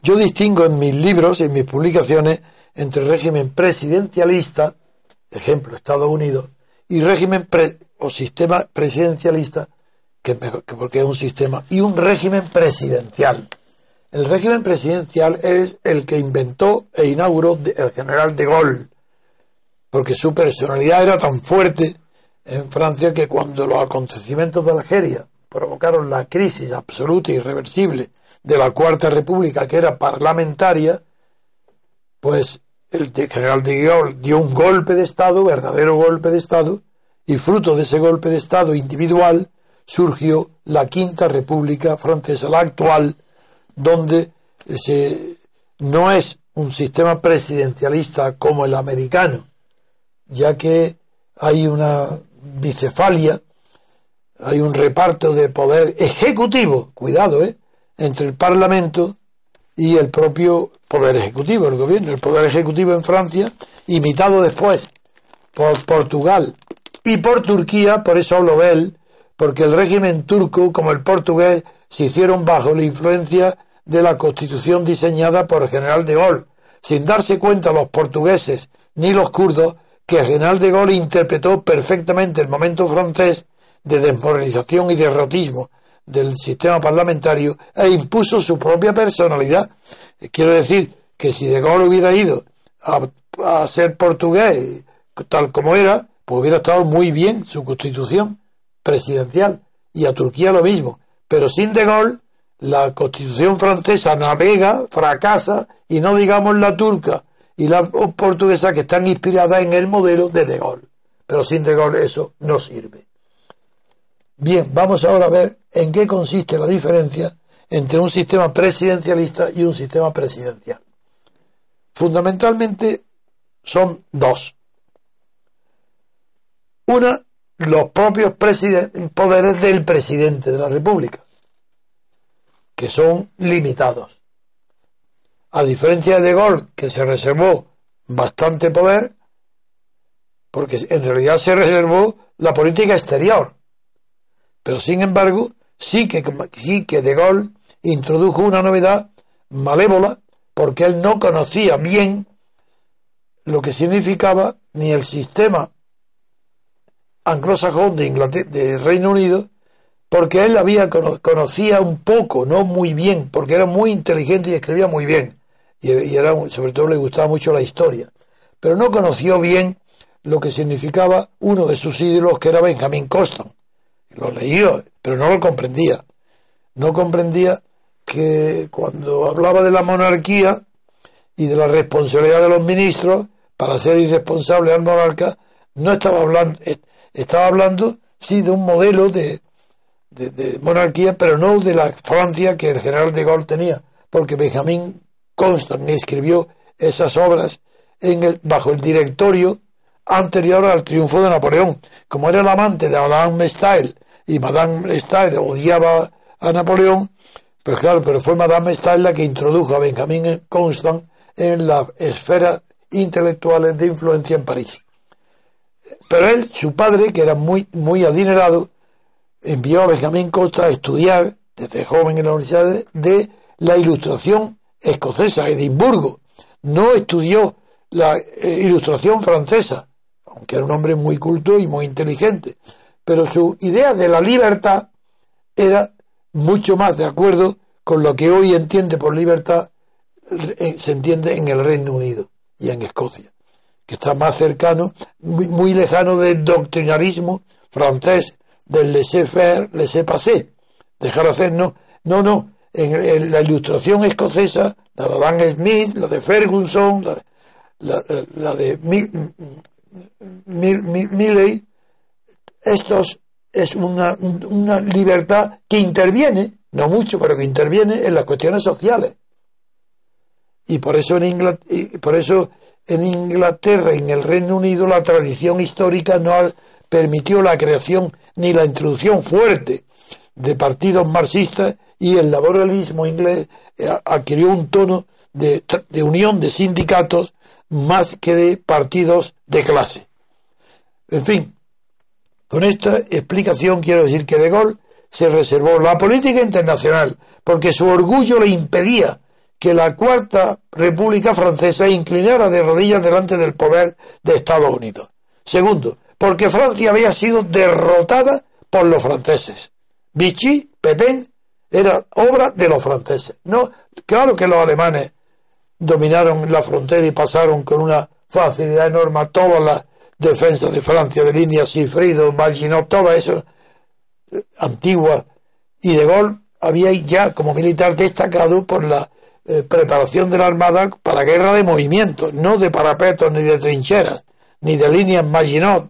[SPEAKER 3] Yo distingo en mis libros, en mis publicaciones, entre régimen presidencialista, ejemplo Estados Unidos, y régimen pre- o sistema presidencialista, que, que porque es un sistema, y un régimen presidencial. El régimen presidencial es el que inventó e inauguró el general de Gaulle, porque su personalidad era tan fuerte en Francia que cuando los acontecimientos de Algeria provocaron la crisis absoluta e irreversible de la Cuarta República, que era parlamentaria, pues el general de Gaulle dio un golpe de Estado, verdadero golpe de Estado, y fruto de ese golpe de Estado individual surgió la Quinta República Francesa, la actual, donde no es un sistema presidencialista como el americano, ya que hay una bicefalia, hay un reparto de poder ejecutivo, cuidado, ¿eh? entre el Parlamento y el propio Poder Ejecutivo, el gobierno. El Poder Ejecutivo en Francia, imitado después por Portugal y por Turquía, por eso hablo de él, porque el régimen turco, como el portugués, se hicieron bajo la influencia de la constitución diseñada por el general de Gaulle, sin darse cuenta los portugueses ni los kurdos que el general de Gaulle interpretó perfectamente el momento francés de desmoralización y derrotismo del sistema parlamentario e impuso su propia personalidad. Quiero decir que si de Gaulle hubiera ido a, a ser portugués tal como era, pues hubiera estado muy bien su constitución presidencial y a Turquía lo mismo. Pero sin de Gaulle, la constitución francesa navega, fracasa y no digamos la turca y la portuguesa que están inspiradas en el modelo de de Gaulle. Pero sin de Gaulle eso no sirve. Bien, vamos ahora a ver en qué consiste la diferencia entre un sistema presidencialista y un sistema presidencial. Fundamentalmente son dos. Una, los propios poderes del presidente de la República, que son limitados. A diferencia de Gaulle, que se reservó bastante poder, porque en realidad se reservó la política exterior. Pero sin embargo, sí que, sí que De Gaulle introdujo una novedad malévola, porque él no conocía bien lo que significaba ni el sistema anglosajón de, Inglaterra, de Reino Unido, porque él había cono- conocía un poco, no muy bien, porque era muy inteligente y escribía muy bien, y, sobre todo le gustaba mucho la historia, pero no conoció bien lo que significaba uno de sus ídolos, que era Benjamin Constant. Lo leía, pero no lo comprendía. No comprendía que cuando hablaba de la monarquía y de la responsabilidad de los ministros, para ser irresponsable al monarca, no estaba hablando, estaba hablando, sí, de un modelo de, de, monarquía, pero no de la Francia que el general de Gaulle tenía, porque Benjamin Constant escribió esas obras en el, bajo el directorio anterior al triunfo de Napoleón. Como era el amante de Madame Stael y Madame Stael odiaba a Napoleón, pues claro, pero fue Madame Stael la que introdujo a Benjamin Constant en la esfera intelectual de influencia en París. Pero él, su padre, que era muy, muy adinerado, envió a Benjamín Costa a estudiar desde joven en la Universidad de, la Ilustración escocesa, Edimburgo. No estudió la eh, Ilustración francesa, aunque era un hombre muy culto y muy inteligente. Pero su idea de la libertad era mucho más de acuerdo con lo que hoy entiende por libertad, eh, se entiende en el Reino Unido y en Escocia, que está más cercano, muy, muy lejano del doctrinarismo francés del laissez-faire, laissez-passer, dejar hacer, no, no, no, en, la ilustración escocesa, la de Adam Smith, la de Ferguson, la, la, de Milley, estos es una, una libertad que interviene, no mucho, pero que interviene en las cuestiones sociales. Y por eso en Inglaterra, por eso en Inglaterra, en el Reino Unido, la tradición histórica no ha permitió la creación ni la introducción fuerte de partidos marxistas y el laboralismo inglés eh, adquirió un tono de, unión de sindicatos más que de partidos de clase. En fin, con esta explicación quiero decir que De Gaulle se reservó la política internacional porque su orgullo le impedía que la Cuarta República Francesa inclinara de rodillas delante del poder de Estados Unidos. Segundo, porque Francia había sido derrotada por los franceses. Vichy, Petain, era obra de los franceses. No, claro que los alemanes dominaron la frontera y pasaron con una facilidad enorme todas las defensas de Francia, de línea Sifrido, Maginot, todas esas eh, antiguas. Y De Gaulle había ya como militar destacado por la eh, preparación de la Armada para guerra de movimientos, no de parapetos ni de trincheras, ni de líneas Maginot,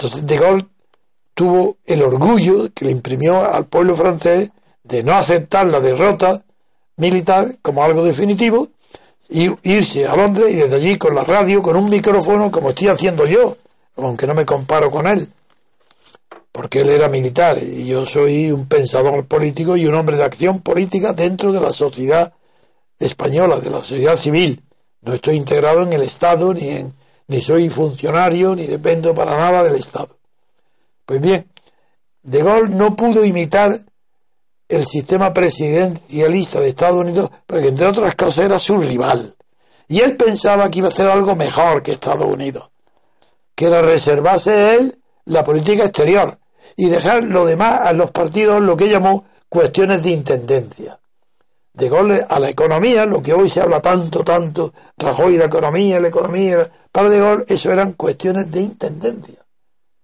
[SPEAKER 3] entonces De Gaulle tuvo el orgullo que le imprimió al pueblo francés de no aceptar la derrota militar como algo definitivo y irse a Londres y desde allí con la radio, con un micrófono, como estoy haciendo yo, aunque no me comparo con él, porque él era militar y yo soy un pensador político y un hombre de acción política dentro de la sociedad española, de la sociedad civil. No estoy integrado en el Estado ni en ni soy funcionario, ni dependo para nada del Estado. Pues bien, De Gaulle no pudo imitar el sistema presidencialista de Estados Unidos, porque entre otras cosas era su rival. Y él pensaba que iba a hacer algo mejor que Estados Unidos, que era reservarse él la política exterior y dejar lo demás a los partidos lo que llamó cuestiones de intendencia Gaulle a la economía, lo que hoy se habla tanto, tanto, Rajoy la economía, la economía, para De Gaulle eso eran cuestiones de intendencia,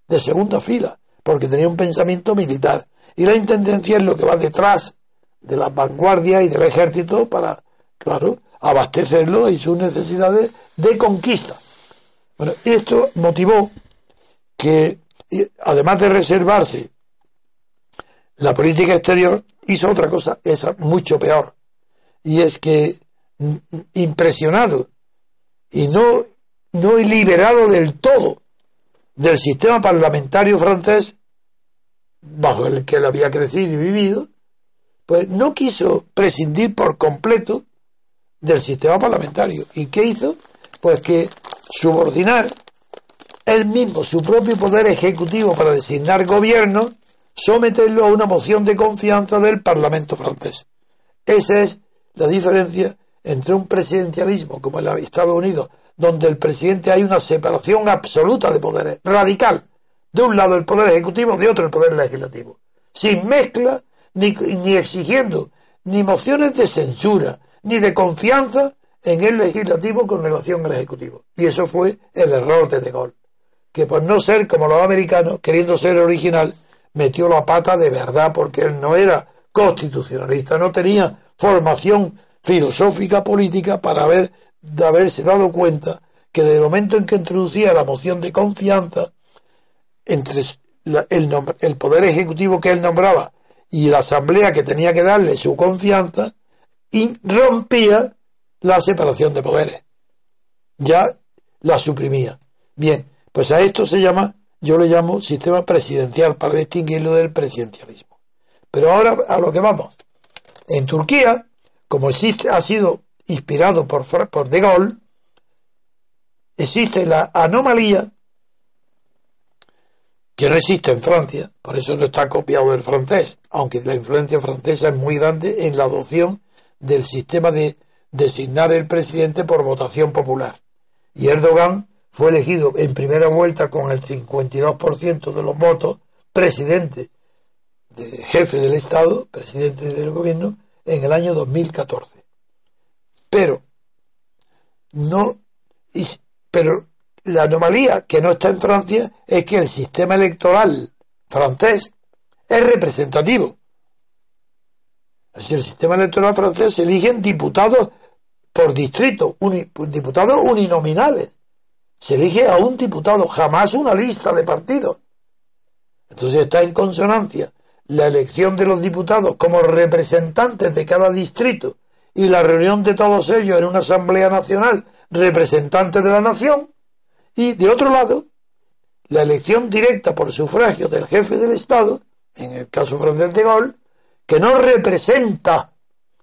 [SPEAKER 3] de segunda fila, porque tenía un pensamiento militar. Y la intendencia es lo que va detrás de las vanguardias y del ejército para, claro, abastecerlo y sus necesidades de conquista. Bueno, esto motivó que, además de reservarse la política exterior, hizo otra cosa, esa mucho peor, y es que mm, impresionado y no, no liberado del todo del sistema parlamentario francés bajo el que él había crecido y vivido, pues no quiso prescindir por completo del sistema parlamentario. ¿Y qué hizo? Pues que subordinar él mismo su propio poder ejecutivo para designar gobierno, someterlo a una moción de confianza del Parlamento francés. Ese es la diferencia entre un presidencialismo como el de Estados Unidos, donde el presidente hay una separación absoluta de poderes, radical. De un lado el poder ejecutivo, de otro el poder legislativo. Sin mezcla, ni, ni exigiendo ni mociones de censura, ni de confianza en el legislativo con relación al ejecutivo. Y eso fue el error de De Gaulle, que por no ser como los americanos, queriendo ser original, metió la pata de verdad porque él no era constitucionalista, no tenía formación filosófica política para haber de haberse dado cuenta que desde el momento en que introducía la moción de confianza entre el, el poder ejecutivo que él nombraba y la asamblea que tenía que darle su confianza, y rompía la separación de poderes. Ya la suprimía. Bien, pues a esto se llama, yo le llamo sistema presidencial para distinguirlo del presidencialismo. Pero ahora a lo que vamos. En Turquía, como existe, ha sido inspirado por, por De Gaulle, existe la anomalía que no existe en Francia, por eso no está copiado del francés, aunque la influencia francesa es muy grande en la adopción del sistema de designar el presidente por votación popular. Y Erdogan fue elegido en primera vuelta con el 52% de los votos presidente, de jefe del Estado, presidente del gobierno, en el año 2014. Pero no, pero la anomalía que no está en Francia es que el sistema electoral francés es representativo. Así el sistema electoral francés se eligen diputados por distrito, diputados uninominales. Se elige a un diputado, jamás una lista de partidos. Entonces está en consonancia la elección de los diputados como representantes de cada distrito y la reunión de todos ellos en una Asamblea Nacional representantes de la nación y de otro lado la elección directa por sufragio del jefe del Estado, en el caso francés de Gaulle, que no representa,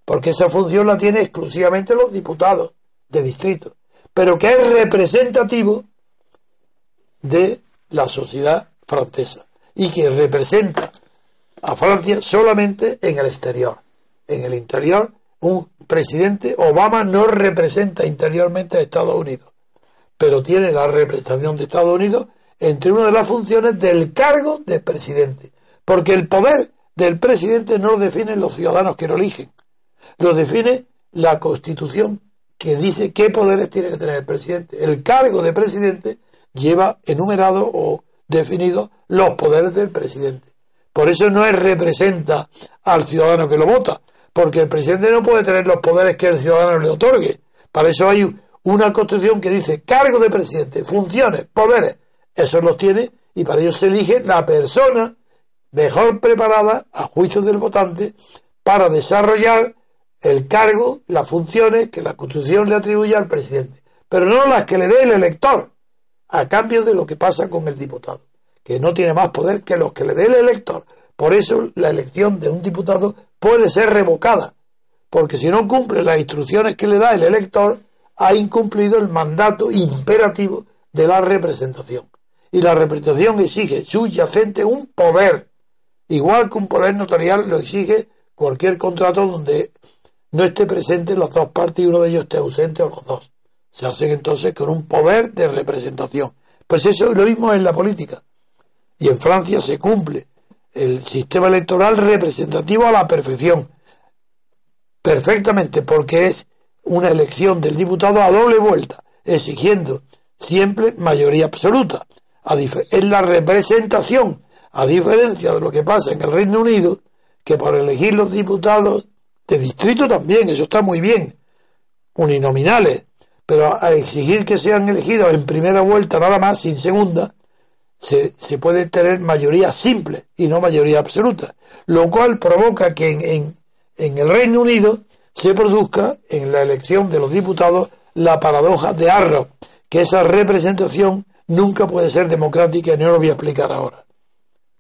[SPEAKER 3] porque esa función la tiene exclusivamente los diputados de distrito, pero que es representativo de la sociedad francesa y que representa a Francia solamente en el exterior. En el interior, un presidente Obama no representa interiormente a Estados Unidos, pero tiene la representación de Estados Unidos entre una de las funciones del cargo de presidente, porque el poder del presidente no lo definen los ciudadanos que lo eligen, lo define la Constitución que dice qué poderes tiene que tener el presidente. El cargo de presidente lleva enumerado o definido los poderes del presidente. Por eso no es representa al ciudadano que lo vota, porque el presidente no puede tener los poderes que el ciudadano le otorgue. Para eso hay una constitución que dice cargo de presidente, funciones, poderes. Esos los tiene y para ello se elige la persona mejor preparada, a juicio del votante, para desarrollar el cargo, las funciones que la Constitución le atribuye al presidente, pero no las que le dé el elector, a cambio de lo que pasa con el diputado, que no tiene más poder que los que le dé el elector. Por eso la elección de un diputado puede ser revocada, porque si no cumple las instrucciones que le da el elector, ha incumplido el mandato imperativo de la representación. Y la representación exige subyacente un poder Igual que un poder notarial lo exige cualquier contrato donde no esté presente las dos partes y uno de ellos esté ausente o los dos. Se hacen entonces con un poder de representación. Pues eso es lo mismo en la política. Y en Francia se cumple el sistema electoral representativo a la perfección. Perfectamente, porque es una elección del diputado a doble vuelta, exigiendo siempre mayoría absoluta. Es la representación a diferencia de lo que pasa en el Reino Unido, que por elegir los diputados de distrito también, eso está muy bien, uninominales, pero a exigir que sean elegidos en primera vuelta nada más, sin segunda, se, se puede tener mayoría simple y no mayoría absoluta, lo cual provoca que en, en, en el Reino Unido se produzca en la elección de los diputados la paradoja de Arrow, que esa representación nunca puede ser democrática y no lo voy a explicar ahora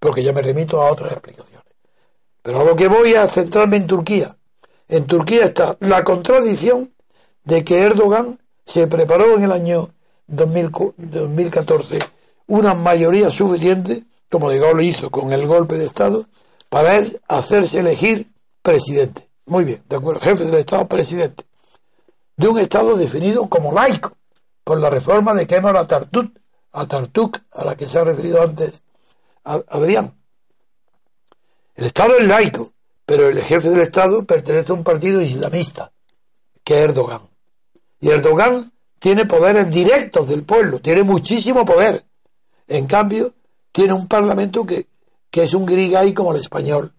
[SPEAKER 3] porque ya me remito a otras explicaciones. Pero a lo que voy a centrarme en Turquía. En Turquía está la contradicción de que Erdogan se preparó en el año 2014 una mayoría suficiente, como de lo hizo con el golpe de Estado, para él hacerse elegir presidente. Muy bien, de acuerdo, jefe del Estado, presidente. De un Estado definido como laico, por la reforma de Kemal Atatürk, Atatürk, a la que se ha referido antes Adrián. El Estado es laico, pero el jefe del Estado pertenece a un partido islamista, que es Erdogan. Y Erdogan tiene poderes directos del pueblo, tiene muchísimo poder. En cambio, tiene un parlamento que, que es un grigay como el español,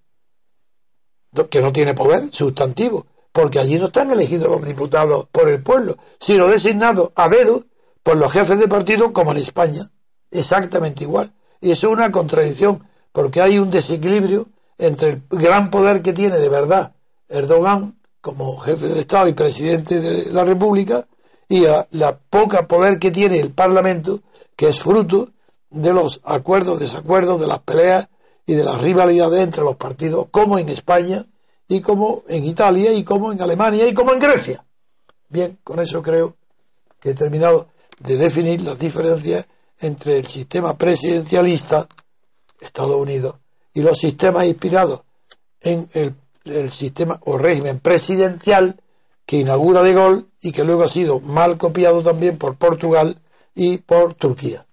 [SPEAKER 3] que no tiene poder sustantivo, porque allí no están elegidos los diputados por el pueblo, sino designados a dedo por los jefes de partido como en España. Exactamente igual. Y eso es una contradicción, porque hay un desequilibrio entre el gran poder que tiene de verdad Erdogan como jefe del Estado y presidente de la República y a la poca poder que tiene el Parlamento, que es fruto de los acuerdos, desacuerdos, de las peleas y de las rivalidades entre los partidos, como en España y como en Italia y como en Alemania y como en Grecia. Bien, con eso creo que he terminado de definir las diferencias entre el sistema presidencialista, Estados Unidos, y los sistemas inspirados en el, sistema o régimen presidencial que inaugura De Gaulle y que luego ha sido mal copiado también por Portugal y por Turquía.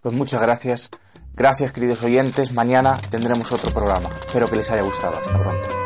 [SPEAKER 1] Pues muchas gracias. Gracias, queridos oyentes. Mañana tendremos otro programa. Espero que les haya gustado. Hasta pronto.